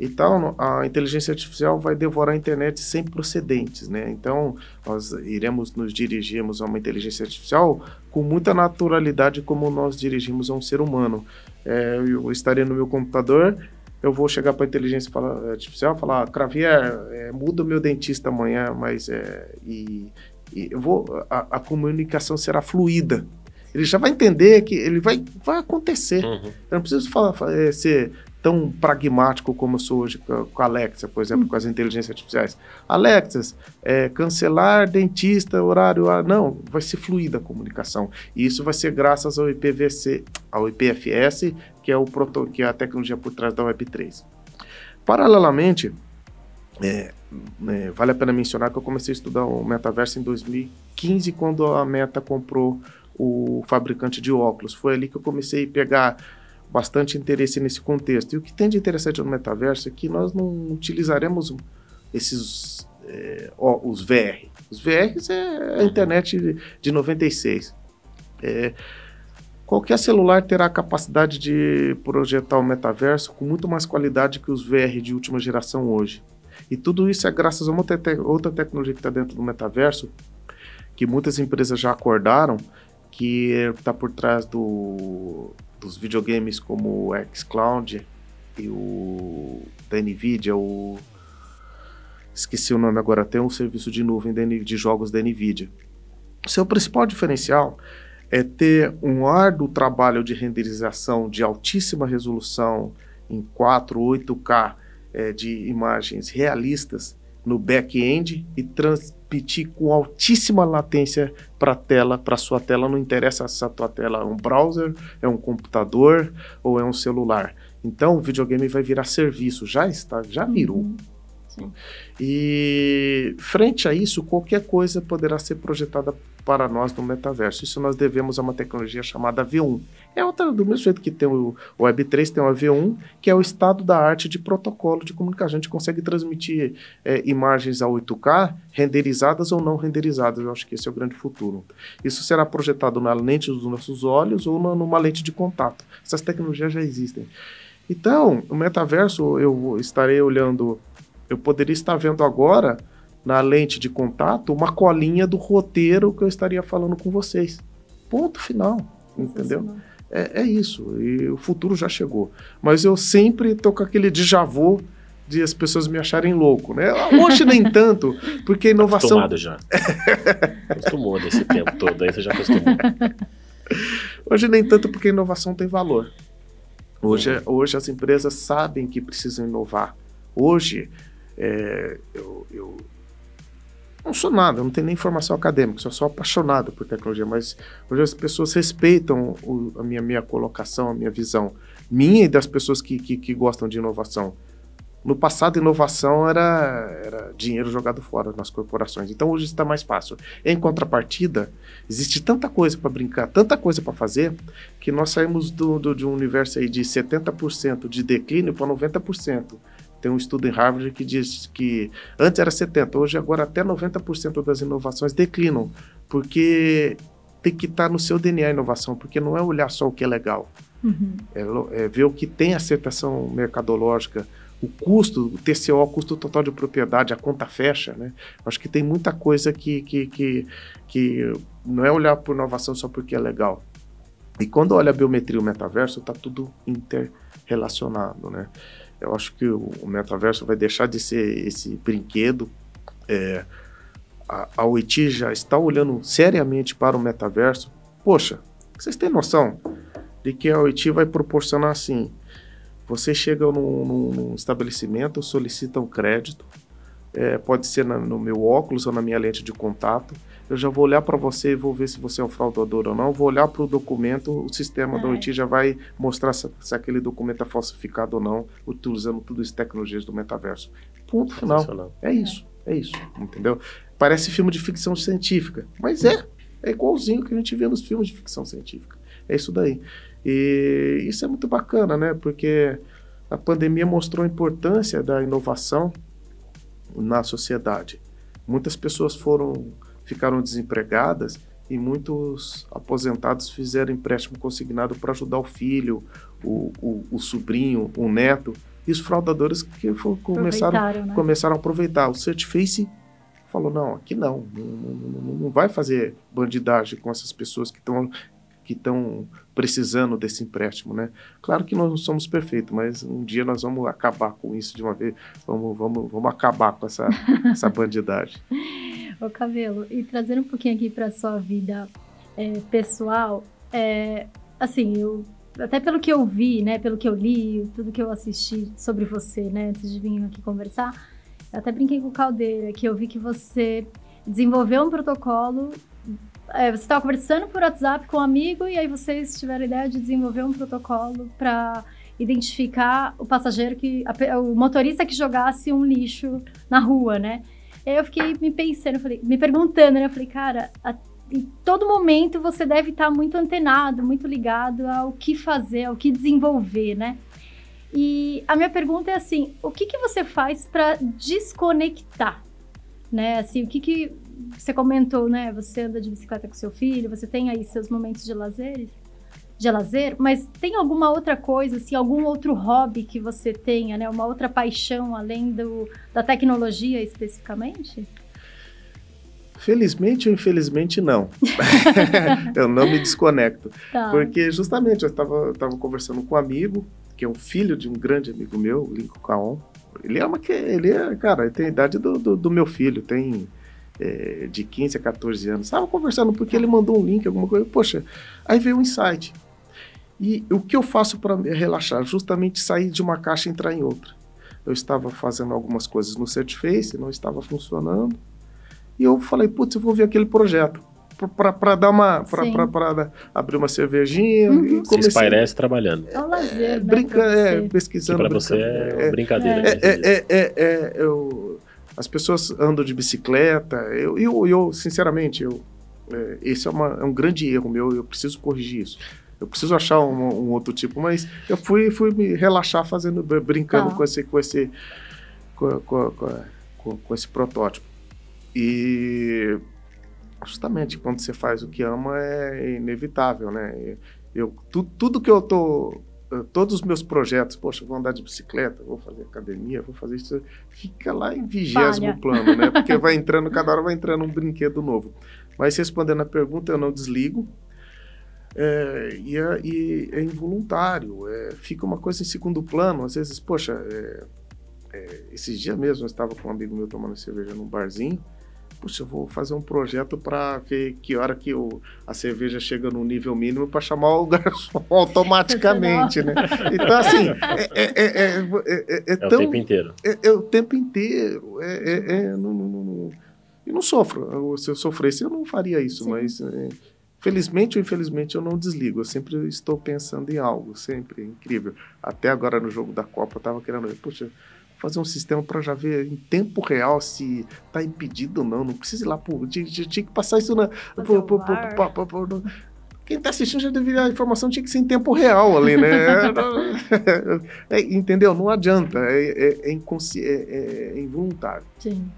Então, a inteligência artificial vai devorar a internet sem procedentes, né? Então, nós iremos nos dirigirmos a uma inteligência artificial com muita naturalidade como nós dirigimos a um ser humano. É, eu estaria no meu computador, eu vou chegar para a inteligência artificial e falar, Cravier, é, muda o meu dentista amanhã, mas é, e, eu vou, a, a, comunicação será fluida. Ele já vai entender que ele vai, vai acontecer. Uhum. Eu não preciso falar, é, ser tão pragmático como eu sou hoje com a Alexa, por exemplo, uhum. com as inteligências artificiais. Alexas, é, cancelar dentista, horário. Ah, não, vai ser fluida a comunicação. E isso vai ser graças ao IPVC, ao IPFS, que é, o proto, que é a tecnologia por trás da Web3. Paralelamente, é, é, vale a pena mencionar que eu comecei a estudar o metaverso em 2015, quando a Meta comprou o fabricante de óculos. Foi ali que eu comecei a pegar bastante interesse nesse contexto. E o que tem de interessante no metaverso é que nós não utilizaremos esses é, ó, os VR. Os VRs é a internet de, de 96. É, qualquer celular terá a capacidade de projetar o metaverso com muito mais qualidade que os VR de última geração hoje. E tudo isso é graças a uma te outra tecnologia que está dentro do metaverso, que muitas empresas já acordaram, que está por trás do, dos videogames como o xCloud e o da NVIDIA, o... Esqueci o nome agora, tem um serviço de nuvem de jogos da NVIDIA. Seu principal diferencial é ter um árduo trabalho de renderização de altíssima resolução em 4, 8K é, de imagens realistas no back-end e transmitir com altíssima latência para a tela, para sua tela. Não interessa se a tua tela é um browser, é um computador ou é um celular. Então o videogame vai virar serviço, já está, já virou. Uhum. E frente a isso, qualquer coisa poderá ser projetada para nós no metaverso. Isso nós devemos a uma tecnologia chamada V1. É outra, do mesmo jeito que tem o, o Web3, tem o V1, que é o estado da arte de protocolo de comunicação. A gente consegue transmitir é, imagens a 8K, renderizadas ou não renderizadas. Eu acho que esse é o grande futuro. Isso será projetado na lente dos nossos olhos ou na, numa lente de contato. Essas tecnologias já existem. Então, o metaverso, eu estarei olhando eu poderia estar vendo agora, na lente de contato, uma colinha do roteiro que eu estaria falando com vocês. Ponto final. Entendeu? É, é, isso. E o futuro já chegou. Mas eu sempre tô com aquele déjà vu de as pessoas me acharem louco, né? Hoje nem tanto, porque inovação. Acostumado já. Acostumou nesse tempo todo, aí você já acostumou. Hoje nem tanto, porque inovação tem valor. Hoje, hoje as empresas sabem que precisam inovar. Hoje é, eu, eu, não sou nada, eu não tenho nem formação acadêmica, sou só apaixonado por tecnologia, mas hoje as pessoas respeitam o, a minha, minha colocação, a minha visão, minha e das pessoas que, que, que gostam de inovação. No passado, inovação era, era dinheiro jogado fora nas corporações. Então, hoje está mais fácil. Em contrapartida, existe tanta coisa para brincar, tanta coisa para fazer, que nós saímos do, do, de um universo aí de 70% de declínio para 90%. Tem um estudo em Harvard que diz que antes era 70%, hoje agora até 90% das inovações declinam, porque tem que estar tá no seu DNA a inovação, porque não é olhar só o que é legal, uhum. é, é, ver o que tem aceitação mercadológica, o custo, o TCO, o custo total de propriedade, a conta fecha, né? Acho que tem muita coisa que, que, que, que não é olhar por inovação só porque é legal. E quando olha a biometria e o metaverso, está tudo interrelacionado, né? Eu acho que o, metaverso vai deixar de ser esse brinquedo. É, a, a OIT já está olhando seriamente para o metaverso. Poxa, vocês têm noção de que a OIT vai proporcionar assim? Você chega num, num estabelecimento, solicita um crédito, é, pode ser na, no meu óculos ou na minha lente de contato. Eu já vou olhar para você e vou ver se você é um fraudador ou não. Vou olhar para o documento, o sistema é. da OIT já vai mostrar se, se, aquele documento é falsificado ou não, utilizando tudo isso tecnologias do metaverso. Ponto final. É isso, é isso, entendeu? Parece filme de ficção científica, mas é. É igualzinho que a gente vê nos filmes de ficção científica. É isso daí. E isso é muito bacana, né? Porque a pandemia mostrou a importância da inovação na sociedade. Muitas pessoas foram ficaram desempregadas e muitos aposentados fizeram empréstimo consignado para ajudar o filho, o, o, o, sobrinho, o neto. E os fraudadores que começaram, né? começaram a aproveitar. O Certiface falou: não, aqui não, não, não, não vai fazer bandidagem com essas pessoas que estão que estão precisando desse empréstimo, né? Claro que nós não somos perfeitos, mas um dia nós vamos acabar com isso de uma vez, vamos, vamos, vamos acabar com essa, essa bandidagem. Ô Cabelo, e trazendo um pouquinho aqui para sua vida é, pessoal, é, assim, eu até pelo que eu vi, né, pelo que eu li, tudo que eu assisti sobre você, né, antes de vir aqui conversar, eu até brinquei com o Caldeira, que eu vi que você desenvolveu um protocolo é, você estava conversando por WhatsApp com um amigo e aí vocês tiveram a ideia de desenvolver um protocolo para identificar o passageiro que a, o motorista que jogasse um lixo na rua, né? E aí eu fiquei me pensando, falei, me perguntando, né? Eu falei, cara, a, em todo momento você deve estar muito antenado, muito ligado ao que fazer, ao que desenvolver, né? E a minha pergunta é assim, o que, que você faz para desconectar? Né? Assim, o que, que você comentou, né? Você anda de bicicleta com seu filho, você tem aí seus momentos de lazer, de lazer, mas tem alguma outra coisa, assim, algum outro hobby que você tenha, né? Uma outra paixão além do, da tecnologia especificamente? Felizmente ou infelizmente não. eu não me desconecto. Tá. Porque justamente eu estava conversando com um amigo, que é um filho de um grande amigo meu, o Lincoln Caon. Ele é uma que. Ele é, cara, ele tem a idade do, do, do meu filho, tem é, de 15 a 14 anos. Estava conversando porque ele mandou um link, alguma coisa. Poxa, aí veio um insight. E o que eu faço para relaxar? Justamente sair de uma caixa e entrar em outra. Eu estava fazendo algumas coisas no Certiface, não estava funcionando. E eu falei, putz, eu vou ver aquele projeto. Para dar uma. Para abrir uma cervejinha. Uhum. E comecei... Se espairece trabalhando. É um lazer. Né, brinca, é, pesquisando. Para você é, é brincadeira. É, é, é, é, eu, as pessoas andam de bicicleta. Eu, eu, eu sinceramente, eu, é, esse é, uma, é, um grande erro meu. Eu preciso corrigir isso. Eu preciso achar um, um outro tipo, mas eu fui, fui me relaxar fazendo, brincando ah. com esse, com esse, com, com, com, com esse protótipo. E justamente quando você faz o que ama é inevitável, né? Eu, tu, tudo que eu tô todos os meus projetos, poxa, vou andar de bicicleta, vou fazer academia, vou fazer isso, fica lá em vigésimo plano, né? Porque vai entrando, cada hora vai entrando um brinquedo novo. Mas respondendo a pergunta, eu não desligo. É, e, é, e, é, involuntário, é, fica uma coisa em segundo plano. Às vezes, poxa, é, é, esses dias mesmo eu estava com um amigo meu tomando cerveja num barzinho puxa, eu vou fazer um projeto para ver que hora que o, a cerveja chega no nível mínimo para chamar o garçom automaticamente, né? Então, assim, é, é, é, é, é, tão... o tempo inteiro. É, o tempo inteiro. É, não, não, não, e não sofro. Se eu sofresse, eu não faria isso, Sim. mas... Felizmente ou infelizmente eu não desligo, eu sempre estou pensando em algo, sempre, incrível. Até agora no jogo da Copa eu estava querendo ver, puxa, fazer um sistema para já ver em tempo real se tá impedido ou não. Não precisa ir lá, pô, tinha, tinha que passar isso na. Pô, pô, pô, quem tá assistindo já deveria. A informação tinha que ser em tempo real ali, né? é, entendeu? Não adianta. É, é, é, é, é involuntário. Sim.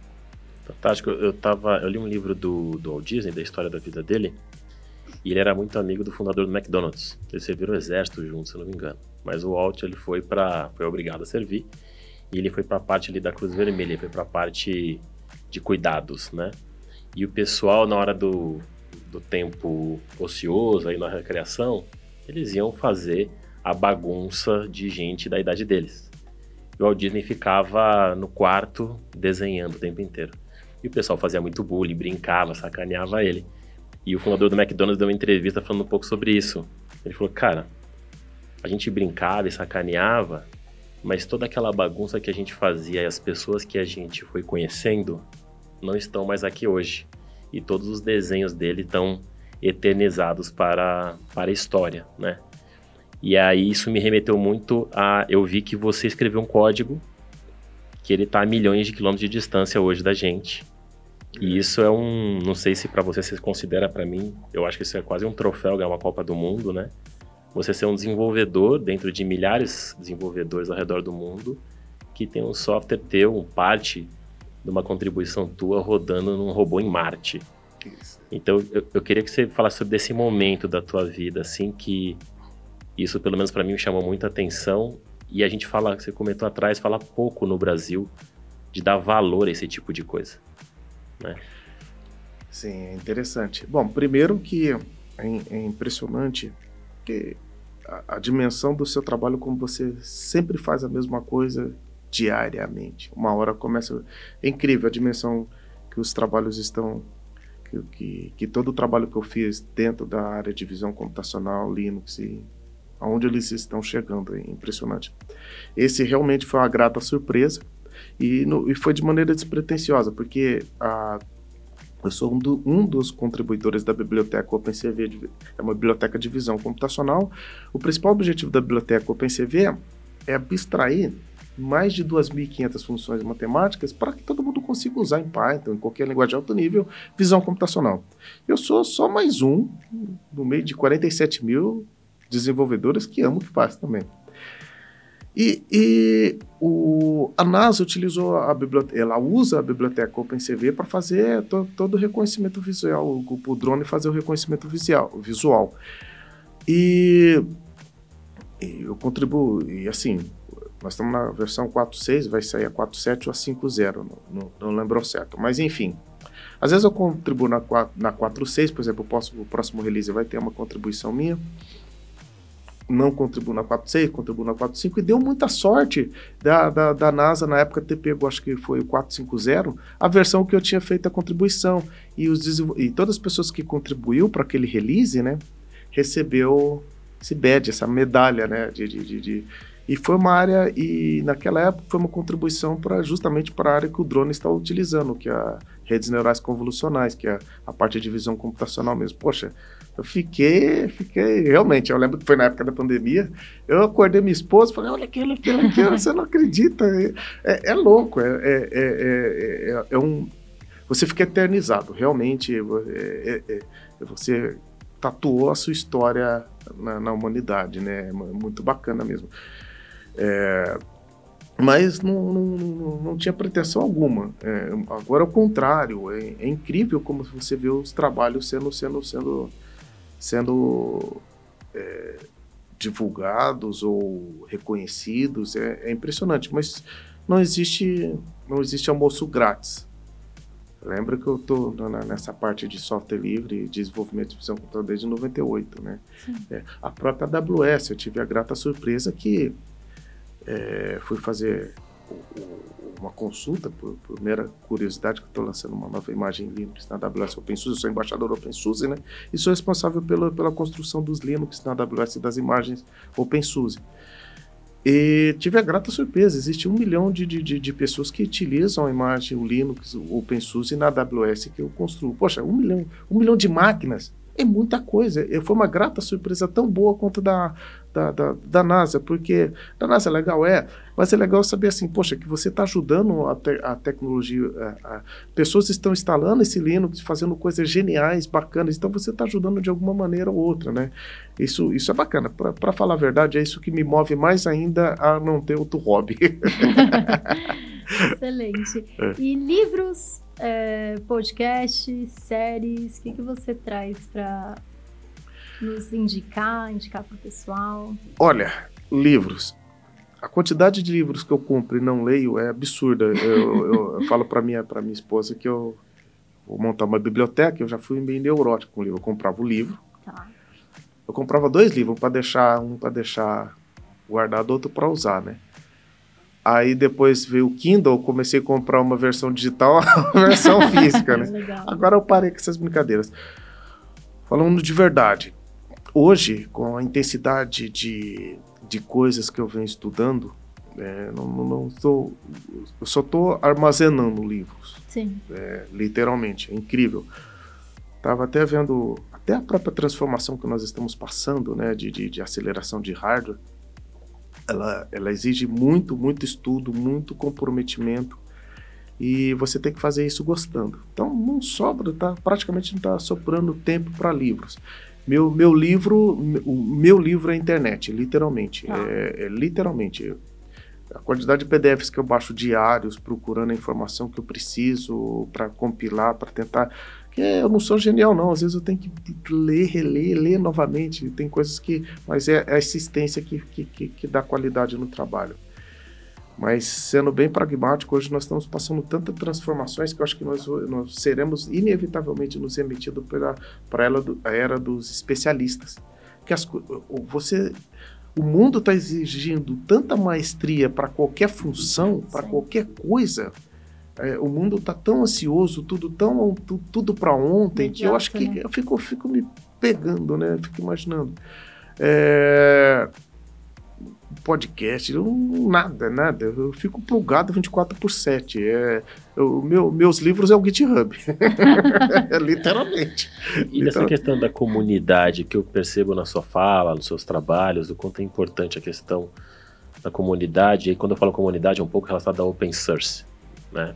Fantástico. Eu, tava, eu li um livro do, do Walt Disney, da história da vida dele. E ele era muito amigo do fundador do McDonald's. Eles serviram o exército juntos, se eu não me engano. Mas o Walt ele foi para foi obrigado a servir E ele foi para a parte ali da Cruz Vermelha, ele foi para a parte de cuidados, né? E o pessoal, na hora do, do tempo ocioso, aí na recreação, eles iam fazer a bagunça de gente da idade deles. E o Walt Disney ficava no quarto desenhando o tempo inteiro. E o pessoal fazia muito bullying, brincava, sacaneava ele. E o fundador do McDonald's deu uma entrevista falando um pouco sobre isso. Ele falou, cara, a gente brincava e sacaneava, mas toda aquela bagunça que a gente fazia e as pessoas que a gente foi conhecendo não estão mais aqui hoje. E todos os desenhos dele estão eternizados para, para a história, né? E aí isso me remeteu muito a... Eu vi que você escreveu um código que ele está a milhões de quilômetros de distância hoje da gente. E isso é um... Não sei se para você se considera, para mim, eu acho que isso é quase um troféu ganhar uma Copa do Mundo, né? Você ser um desenvolvedor dentro de milhares de desenvolvedores ao redor do mundo que tem um software teu, um parte de uma contribuição tua rodando num robô em Marte. Isso. Então, eu, eu, queria que você falasse sobre esse momento da tua vida, assim, que isso, pelo menos para mim, me chamou muita atenção. E a gente fala, você comentou atrás, fala pouco no Brasil de dar valor a esse tipo de coisa. Né? Sim, é interessante. Bom, primeiro que é, é impressionante que a, a dimensão do seu trabalho, como você sempre faz a mesma coisa diariamente. Uma hora começa. É incrível a dimensão que os trabalhos estão. Que, que, que, todo o trabalho que eu fiz dentro da área de visão computacional, Linux, e aonde eles estão chegando, é impressionante. Esse realmente foi uma grata surpresa e, no, e foi de maneira despretensiosa, porque a, eu sou um, do, um, dos contribuidores da biblioteca OpenCV, é uma biblioteca de visão computacional. O principal objetivo da biblioteca OpenCV é abstrair mais de 2.500 funções matemáticas para que todo mundo consiga usar em Python, em qualquer linguagem de alto nível, visão computacional. Eu sou só mais um no meio de 47 mil desenvolvedores que amam o que faz também. E, e o, a NASA utilizou a biblioteca, ela usa a biblioteca OpenCV para fazer to, todo o reconhecimento visual, o, o drone fazer o reconhecimento visual. visual. E, e eu contribuo, e assim, nós estamos na versão 4.6, vai sair a 4.7 ou a 5.0, não, não, lembro certo. Mas enfim, às vezes eu contribuo na, 4, na 4.6, por exemplo, o próximo, o próximo release vai ter uma contribuição minha. Não contribuo na 4.6, contribuo na 4.5 e deu muita sorte da, da, da, NASA na época ter pego, acho que foi o 4.5.0, a versão que eu tinha feito a contribuição. E, os, e todas as pessoas que contribuiu para aquele release, né, recebeu esse badge, essa medalha, né, de, de, de, e foi uma área, e naquela época foi uma contribuição para justamente para a área que o drone está utilizando, que é redes neurais convolucionais, que é a parte de visão computacional mesmo. Poxa, eu fiquei, fiquei, realmente, eu lembro que foi na época da pandemia, eu acordei minha esposa e falei, olha aquilo, aquilo, aquilo, você não acredita, é, é, é louco, é, é, é, um... Você fica eternizado, realmente, você tatuou a sua história na, na humanidade, né, muito bacana mesmo. É, mas não, não, não, tinha pretensão alguma. É, agora é o contrário, é, é, incrível como você vê os trabalhos sendo sendo sendo sendo é, divulgados ou reconhecidos, é, é, impressionante. Mas não existe não existe almoço grátis. Lembra que eu estou nessa parte de software livre e desenvolvimento de visão computador desde 98, né? É, a própria AWS, eu tive a grata surpresa que é, fui fazer uma consulta, por, por mera curiosidade, que estou lançando uma nova imagem Linux na AWS OpenSUSE, sou embaixador OpenSUSE, né? E sou responsável pela, pela construção dos Linux na AWS das imagens OpenSUSE. E tive a grata surpresa, existe um milhão de, de, de, pessoas que utilizam a imagem, o Linux, o OpenSUSE na AWS que eu construo. Poxa, um milhão, um milhão de máquinas é muita coisa. Foi uma grata surpresa tão boa quanto da, da, da, da, NASA, porque da NASA é legal, é, mas é legal saber assim, poxa, que você está ajudando a, te, a tecnologia, a, a, pessoas estão instalando esse Linux, fazendo coisas geniais, bacanas, então você está ajudando de alguma maneira ou outra, né? Isso, isso é bacana. Para falar a verdade, é isso que me move mais ainda a não ter outro hobby. Excelente. É. E livros, é, podcasts, séries, o que, que você traz para nos indicar, indicar para o pessoal? Olha, livros. a quantidade de livros que eu compro e não leio é absurda. Eu, eu, eu falo para minha, minha esposa que eu vou montar uma biblioteca, eu já fui meio neurótico com o livro. Eu comprava o livro. Tá. Eu comprava dois livros para deixar, um para deixar guardado, outro para usar, né? Aí depois veio o Kindle, comecei a comprar uma versão digital, uma versão física, né? Agora eu parei com essas brincadeiras. Falando de verdade, hoje, com a intensidade de, de coisas que eu venho estudando, é, não, não, não tô, eu só estou armazenando livros. Sim. É, literalmente, é incrível. Tava até vendo, até a própria transformação que nós estamos passando, né, de, de, de aceleração de hardware, ela, ela exige muito, muito estudo, muito comprometimento e você tem que fazer isso gostando. Então não sobra, tá, praticamente não está sobrando tempo para livros. Meu, meu livro, o meu livro é internet, literalmente, ah. é, é, literalmente. A quantidade de PDFs que eu baixo diários, procurando a informação que eu preciso para compilar, para tentar que eu não sou genial, não. Às vezes eu tenho que ler, reler, ler novamente. Tem coisas que. Mas é a assistência que, que, que, que dá qualidade no trabalho. Mas sendo bem pragmático, hoje nós estamos passando tantas transformações que eu acho que nós, nós seremos inevitavelmente nos remetidos para, para ela a era dos especialistas. Que as, você, o mundo está exigindo tanta maestria para qualquer função, para qualquer coisa, é, o mundo está tão ansioso, tudo tão tudo, tudo para ontem, que eu acho que né? eu fico, fico me pegando, né? Fico imaginando. É, podcast, eu, nada, nada. Eu fico plugado 24 por 7. É, eu, meu, meus livros é o GitHub. Literalmente. E nessa questão da comunidade que eu percebo na sua fala, nos seus trabalhos, o quanto é importante a questão da comunidade. E quando eu falo comunidade, é um pouco relacionado ao open source. Né?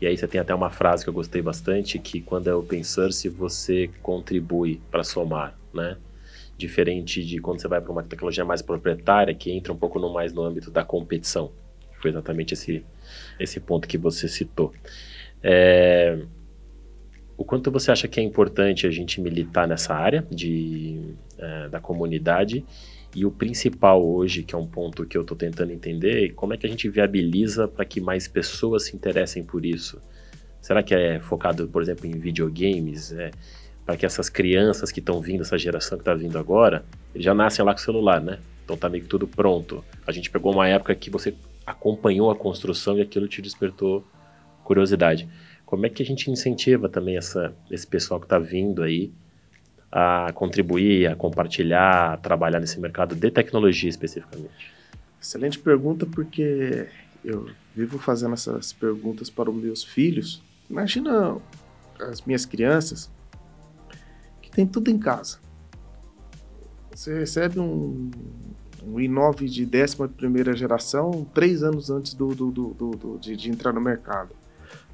E aí você tem até uma frase que eu gostei bastante, que quando é open source você contribui para somar, né? Diferente de quando você vai para uma tecnologia mais proprietária, que entra um pouco no, mais no âmbito da competição. Foi exatamente esse, esse ponto que você citou. É, o quanto você acha que é importante a gente militar nessa área de, é, da comunidade e o principal hoje, que é um ponto que eu estou tentando entender, é como é que a gente viabiliza para que mais pessoas se interessem por isso? Será que é focado, por exemplo, em videogames? É, para que essas crianças que estão vindo, essa geração que está vindo agora, já nascem lá com o celular, né? Então tá meio que tudo pronto. A gente pegou uma época que você acompanhou a construção e aquilo te despertou curiosidade. Como é que a gente incentiva também essa, esse pessoal que está vindo aí a contribuir, a compartilhar, a trabalhar nesse mercado de tecnologia especificamente? Excelente pergunta, porque eu vivo fazendo essas perguntas para os meus filhos. Imagina as minhas crianças tem tudo em casa. Você recebe um, um i9 de 11 geração três anos antes do, do, do, do de, de, entrar no mercado.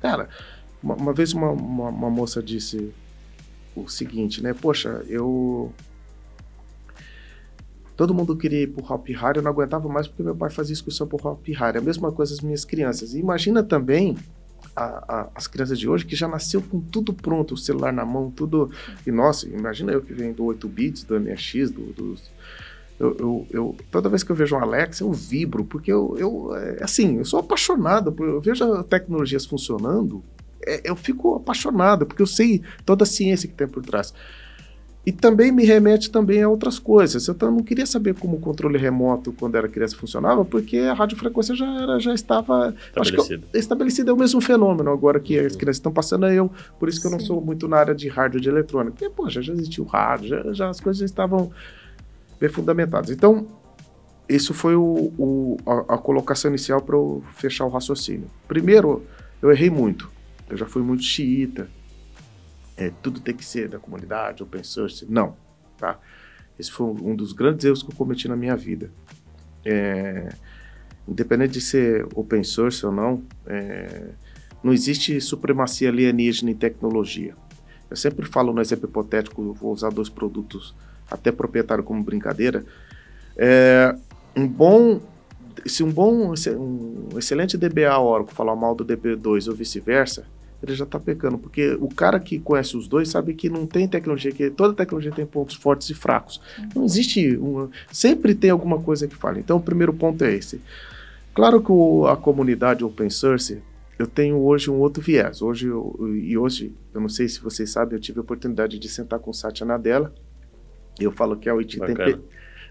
Cara, uma, uma vez uma, uma, uma moça disse o seguinte, né? Poxa, eu Todo mundo queria ir pro Hop eu não aguentava mais porque meu pai fazia excursão pro Hop Harry. A mesma coisa as minhas crianças. E imagina também a, a, as crianças de hoje que já nasceu com tudo pronto, o celular na mão, tudo. E nossa, imagina eu que venho do 8 bits, do MX, do, dos. Eu, eu, eu, toda vez que eu vejo um Alexa, eu vibro, porque eu, eu é, assim, eu sou apaixonado, eu vejo tecnologias funcionando, é, eu fico apaixonado, porque eu sei toda a ciência que tem por trás. E também me remete também a outras coisas. Eu não queria saber como o controle remoto, quando era criança, funcionava, porque a radiofrequência já, era, já estava estabelecida. estabelecida. É o mesmo fenômeno agora que as crianças estão passando. Eu, por isso que Sim. eu não sou muito na área de hardware de eletrônica. Porque, poxa, já existiu rádio, já, já as coisas já estavam bem fundamentadas. Então, isso foi o, o a, a colocação inicial para eu fechar o raciocínio. Primeiro, eu errei muito. Eu já fui muito xiita. É, tudo tem que ser da comunidade, open source. Não, tá? Esse foi um dos grandes erros que eu cometi na minha vida. É, independente de ser open source ou não, é, não existe supremacia alienígena em tecnologia. Eu sempre falo no exemplo hipotético, vou usar dois produtos até proprietário como brincadeira. É, um bom se um bom, um excelente DBA Oracle falar mal do DB2 ou vice-versa, ele já está pecando, porque o cara que conhece os dois sabe que não tem tecnologia, que toda tecnologia tem pontos fortes e fracos. Não existe uma, sempre tem alguma coisa que falha. Então, o primeiro ponto é esse. Claro que o, a comunidade open source, eu tenho hoje um outro viés. Hoje, eu, e hoje, eu não sei se vocês sabem, eu tive a oportunidade de sentar com o Satya Nadella. Eu falo que a OIT tem,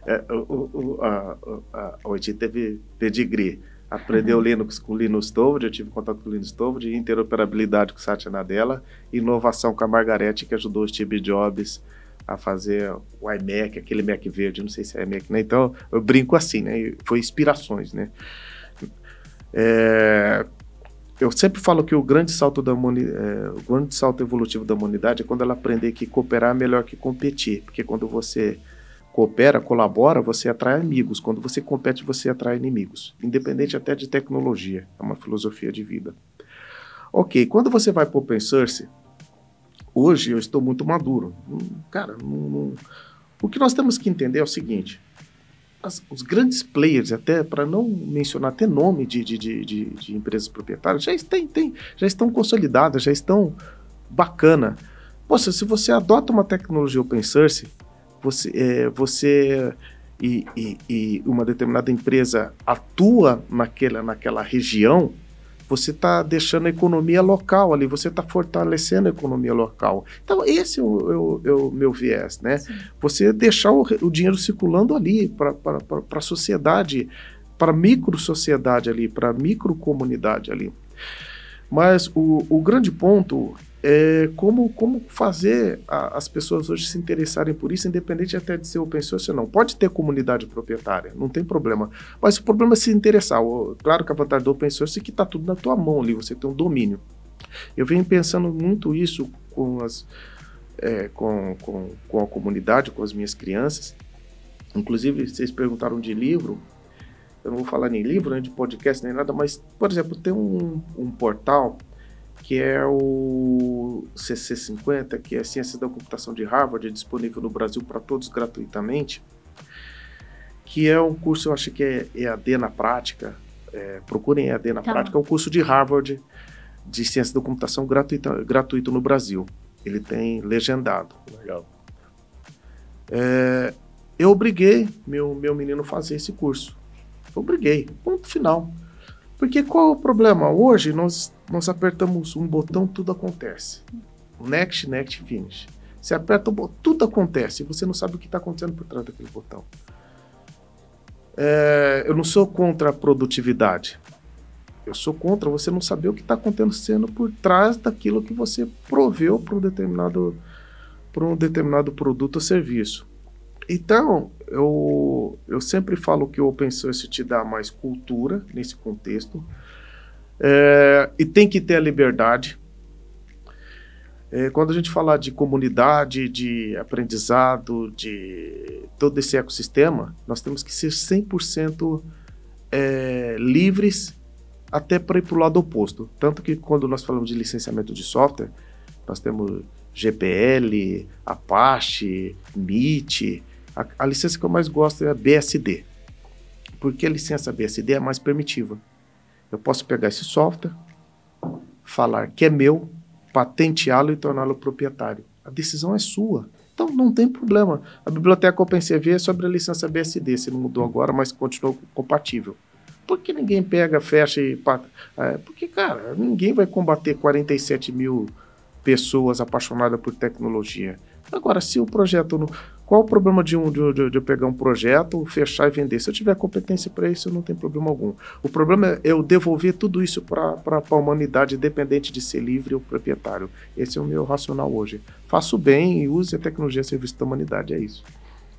é, o, o, a, a, a OIT teve pedigree. Aprendeu uhum. Linux com Linux Torvald, eu tive contato com Linux Torvald, interoperabilidade com Satya Nadella, inovação com a Margarete, que ajudou o Steve Jobs a fazer o iMac, aquele Mac verde, não sei se é iMac, né? Então, eu brinco assim, né? Foi inspirações, né? É, eu sempre falo que o grande salto da é, o grande salto evolutivo da humanidade é quando ela aprender que cooperar é melhor que competir, porque quando você coopera, colabora, você atrai amigos. Quando você compete, você atrai inimigos. Independente até de tecnologia. É uma filosofia de vida. Ok, quando você vai para o open source, hoje eu estou muito maduro. Hum, cara, não, não... o que nós temos que entender é o seguinte: as, os grandes players, até para não mencionar até nome de, de, de, de, empresas proprietárias, já, tem, tem, já estão consolidadas, já estão bacana. Poxa, se você adota uma tecnologia open source, você, é, você e, e, e, uma determinada empresa atua naquela, naquela região, você está deixando a economia local ali, você está fortalecendo a economia local. Então, esse é o, é o, é o meu viés, né? Sim. Você deixar o, o, dinheiro circulando ali para a sociedade, para a micro-sociedade ali, para a micro-comunidade ali. Mas o, o grande ponto é, como, como fazer a, as pessoas hoje se interessarem por isso, independente até de ser open source ou não. Pode ter comunidade proprietária, não tem problema. Mas o problema é se interessar. Claro que a vantagem do open source é que está tudo na tua mão ali, você tem um domínio. Eu venho pensando muito isso com, as, é, com, com, com a comunidade, com as minhas crianças. Inclusive, vocês perguntaram de livro. Eu não vou falar nem livro, nem de podcast, nem nada, mas, por exemplo, tem um, um portal que é o CC50, que é Ciências da Computação de Harvard, é disponível no Brasil para todos gratuitamente, que é um curso, eu acho que é EAD na prática, é, procurem EAD na tá. prática, é um curso de Harvard de Ciências da Computação gratuito, gratuito no Brasil. Ele tem legendado. Legal. É, eu obriguei meu, meu menino a fazer esse curso. obriguei, ponto final. Porque qual é o problema? Hoje nós, nós apertamos um botão, tudo acontece. Next, next, finish. Você aperta o botão, tudo acontece. Você não sabe o que está acontecendo por trás daquele botão. É, eu não sou contra a produtividade. Eu sou contra você não saber o que está acontecendo por trás daquilo que você proveu para um determinado, para um determinado produto ou serviço. Então, eu, eu sempre falo que o open source te dá mais cultura nesse contexto é, e tem que ter a liberdade. É, quando a gente falar de comunidade, de aprendizado, de todo esse ecossistema, nós temos que ser 100% é, livres até para ir para o lado oposto. Tanto que quando nós falamos de licenciamento de software, nós temos GPL, Apache, MIT, a, a, licença que eu mais gosto é a BSD. Porque a licença BSD é mais permitiva. Eu posso pegar esse software, falar que é meu, patenteá-lo e torná-lo proprietário. A decisão é sua. Então não tem problema. A biblioteca OpenCV é sobre a licença BSD, se não mudou agora, mas continuou compatível. Por que ninguém pega, fecha e. É, porque, cara, ninguém vai combater 47 mil pessoas apaixonadas por tecnologia. Agora, se o projeto não. Qual o problema de, um, de, de, eu pegar um projeto, fechar e vender? Se eu tiver competência para isso, não tem problema algum. O problema é eu devolver tudo isso para a humanidade, independente de ser livre ou proprietário. Esse é o meu racional hoje. Faço bem e use a tecnologia a serviço da humanidade, é isso.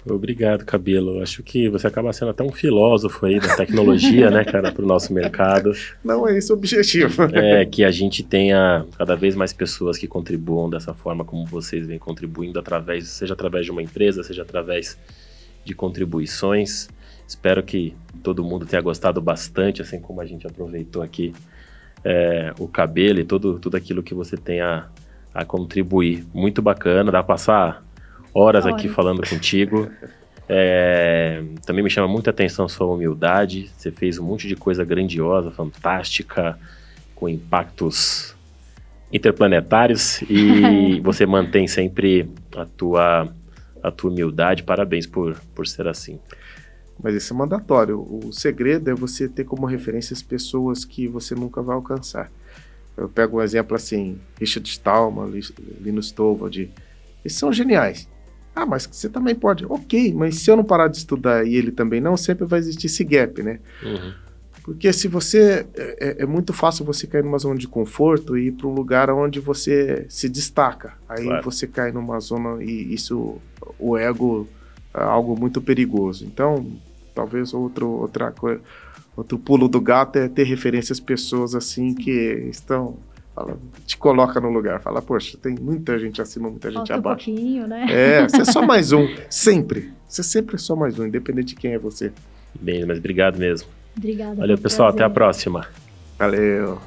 Obrigado, Cabelo. Acho que você acaba sendo até um filósofo aí da tecnologia, né, cara, para o nosso mercado. Não é esse o objetivo. É que a gente tenha cada vez mais pessoas que contribuam dessa forma como vocês vêm contribuindo através, seja através de uma empresa, seja através de contribuições. Espero que todo mundo tenha gostado bastante, assim como a gente aproveitou aqui é, o cabelo e todo, tudo aquilo que você tem a, a contribuir. Muito bacana, dá para passar horas, aqui falando contigo. É, também me chama muita atenção sua humildade. Você fez um monte de coisa grandiosa, fantástica, com impactos interplanetários e você mantém sempre a tua, a tua humildade. Parabéns por, por ser assim. Mas isso é mandatório. O segredo é você ter como referência as pessoas que você nunca vai alcançar. Eu pego um exemplo assim, Richard Stallman, Linus Torvald, eles são geniais. Ah, mas você também pode. Ok, mas se eu não parar de estudar e ele também não, sempre vai existir esse gap, né? Uhum. Porque se você. É, é, é, muito fácil você cair numa zona de conforto e ir para um lugar onde você se destaca. Aí claro. você cai numa zona e isso. O ego é algo muito perigoso. Então, talvez outro, outra coisa. Outro pulo do gato é ter referências pessoas assim que estão Fala, te coloca no lugar. Fala, poxa, tem muita gente acima, muita gente Falta abaixo. Um pouquinho, né? É, você é só mais um. Sempre. Você sempre é só mais um, independente de quem é você. Bem, mas obrigado mesmo. Obrigada. Valeu, pessoal. Prazer. Até a próxima. Valeu.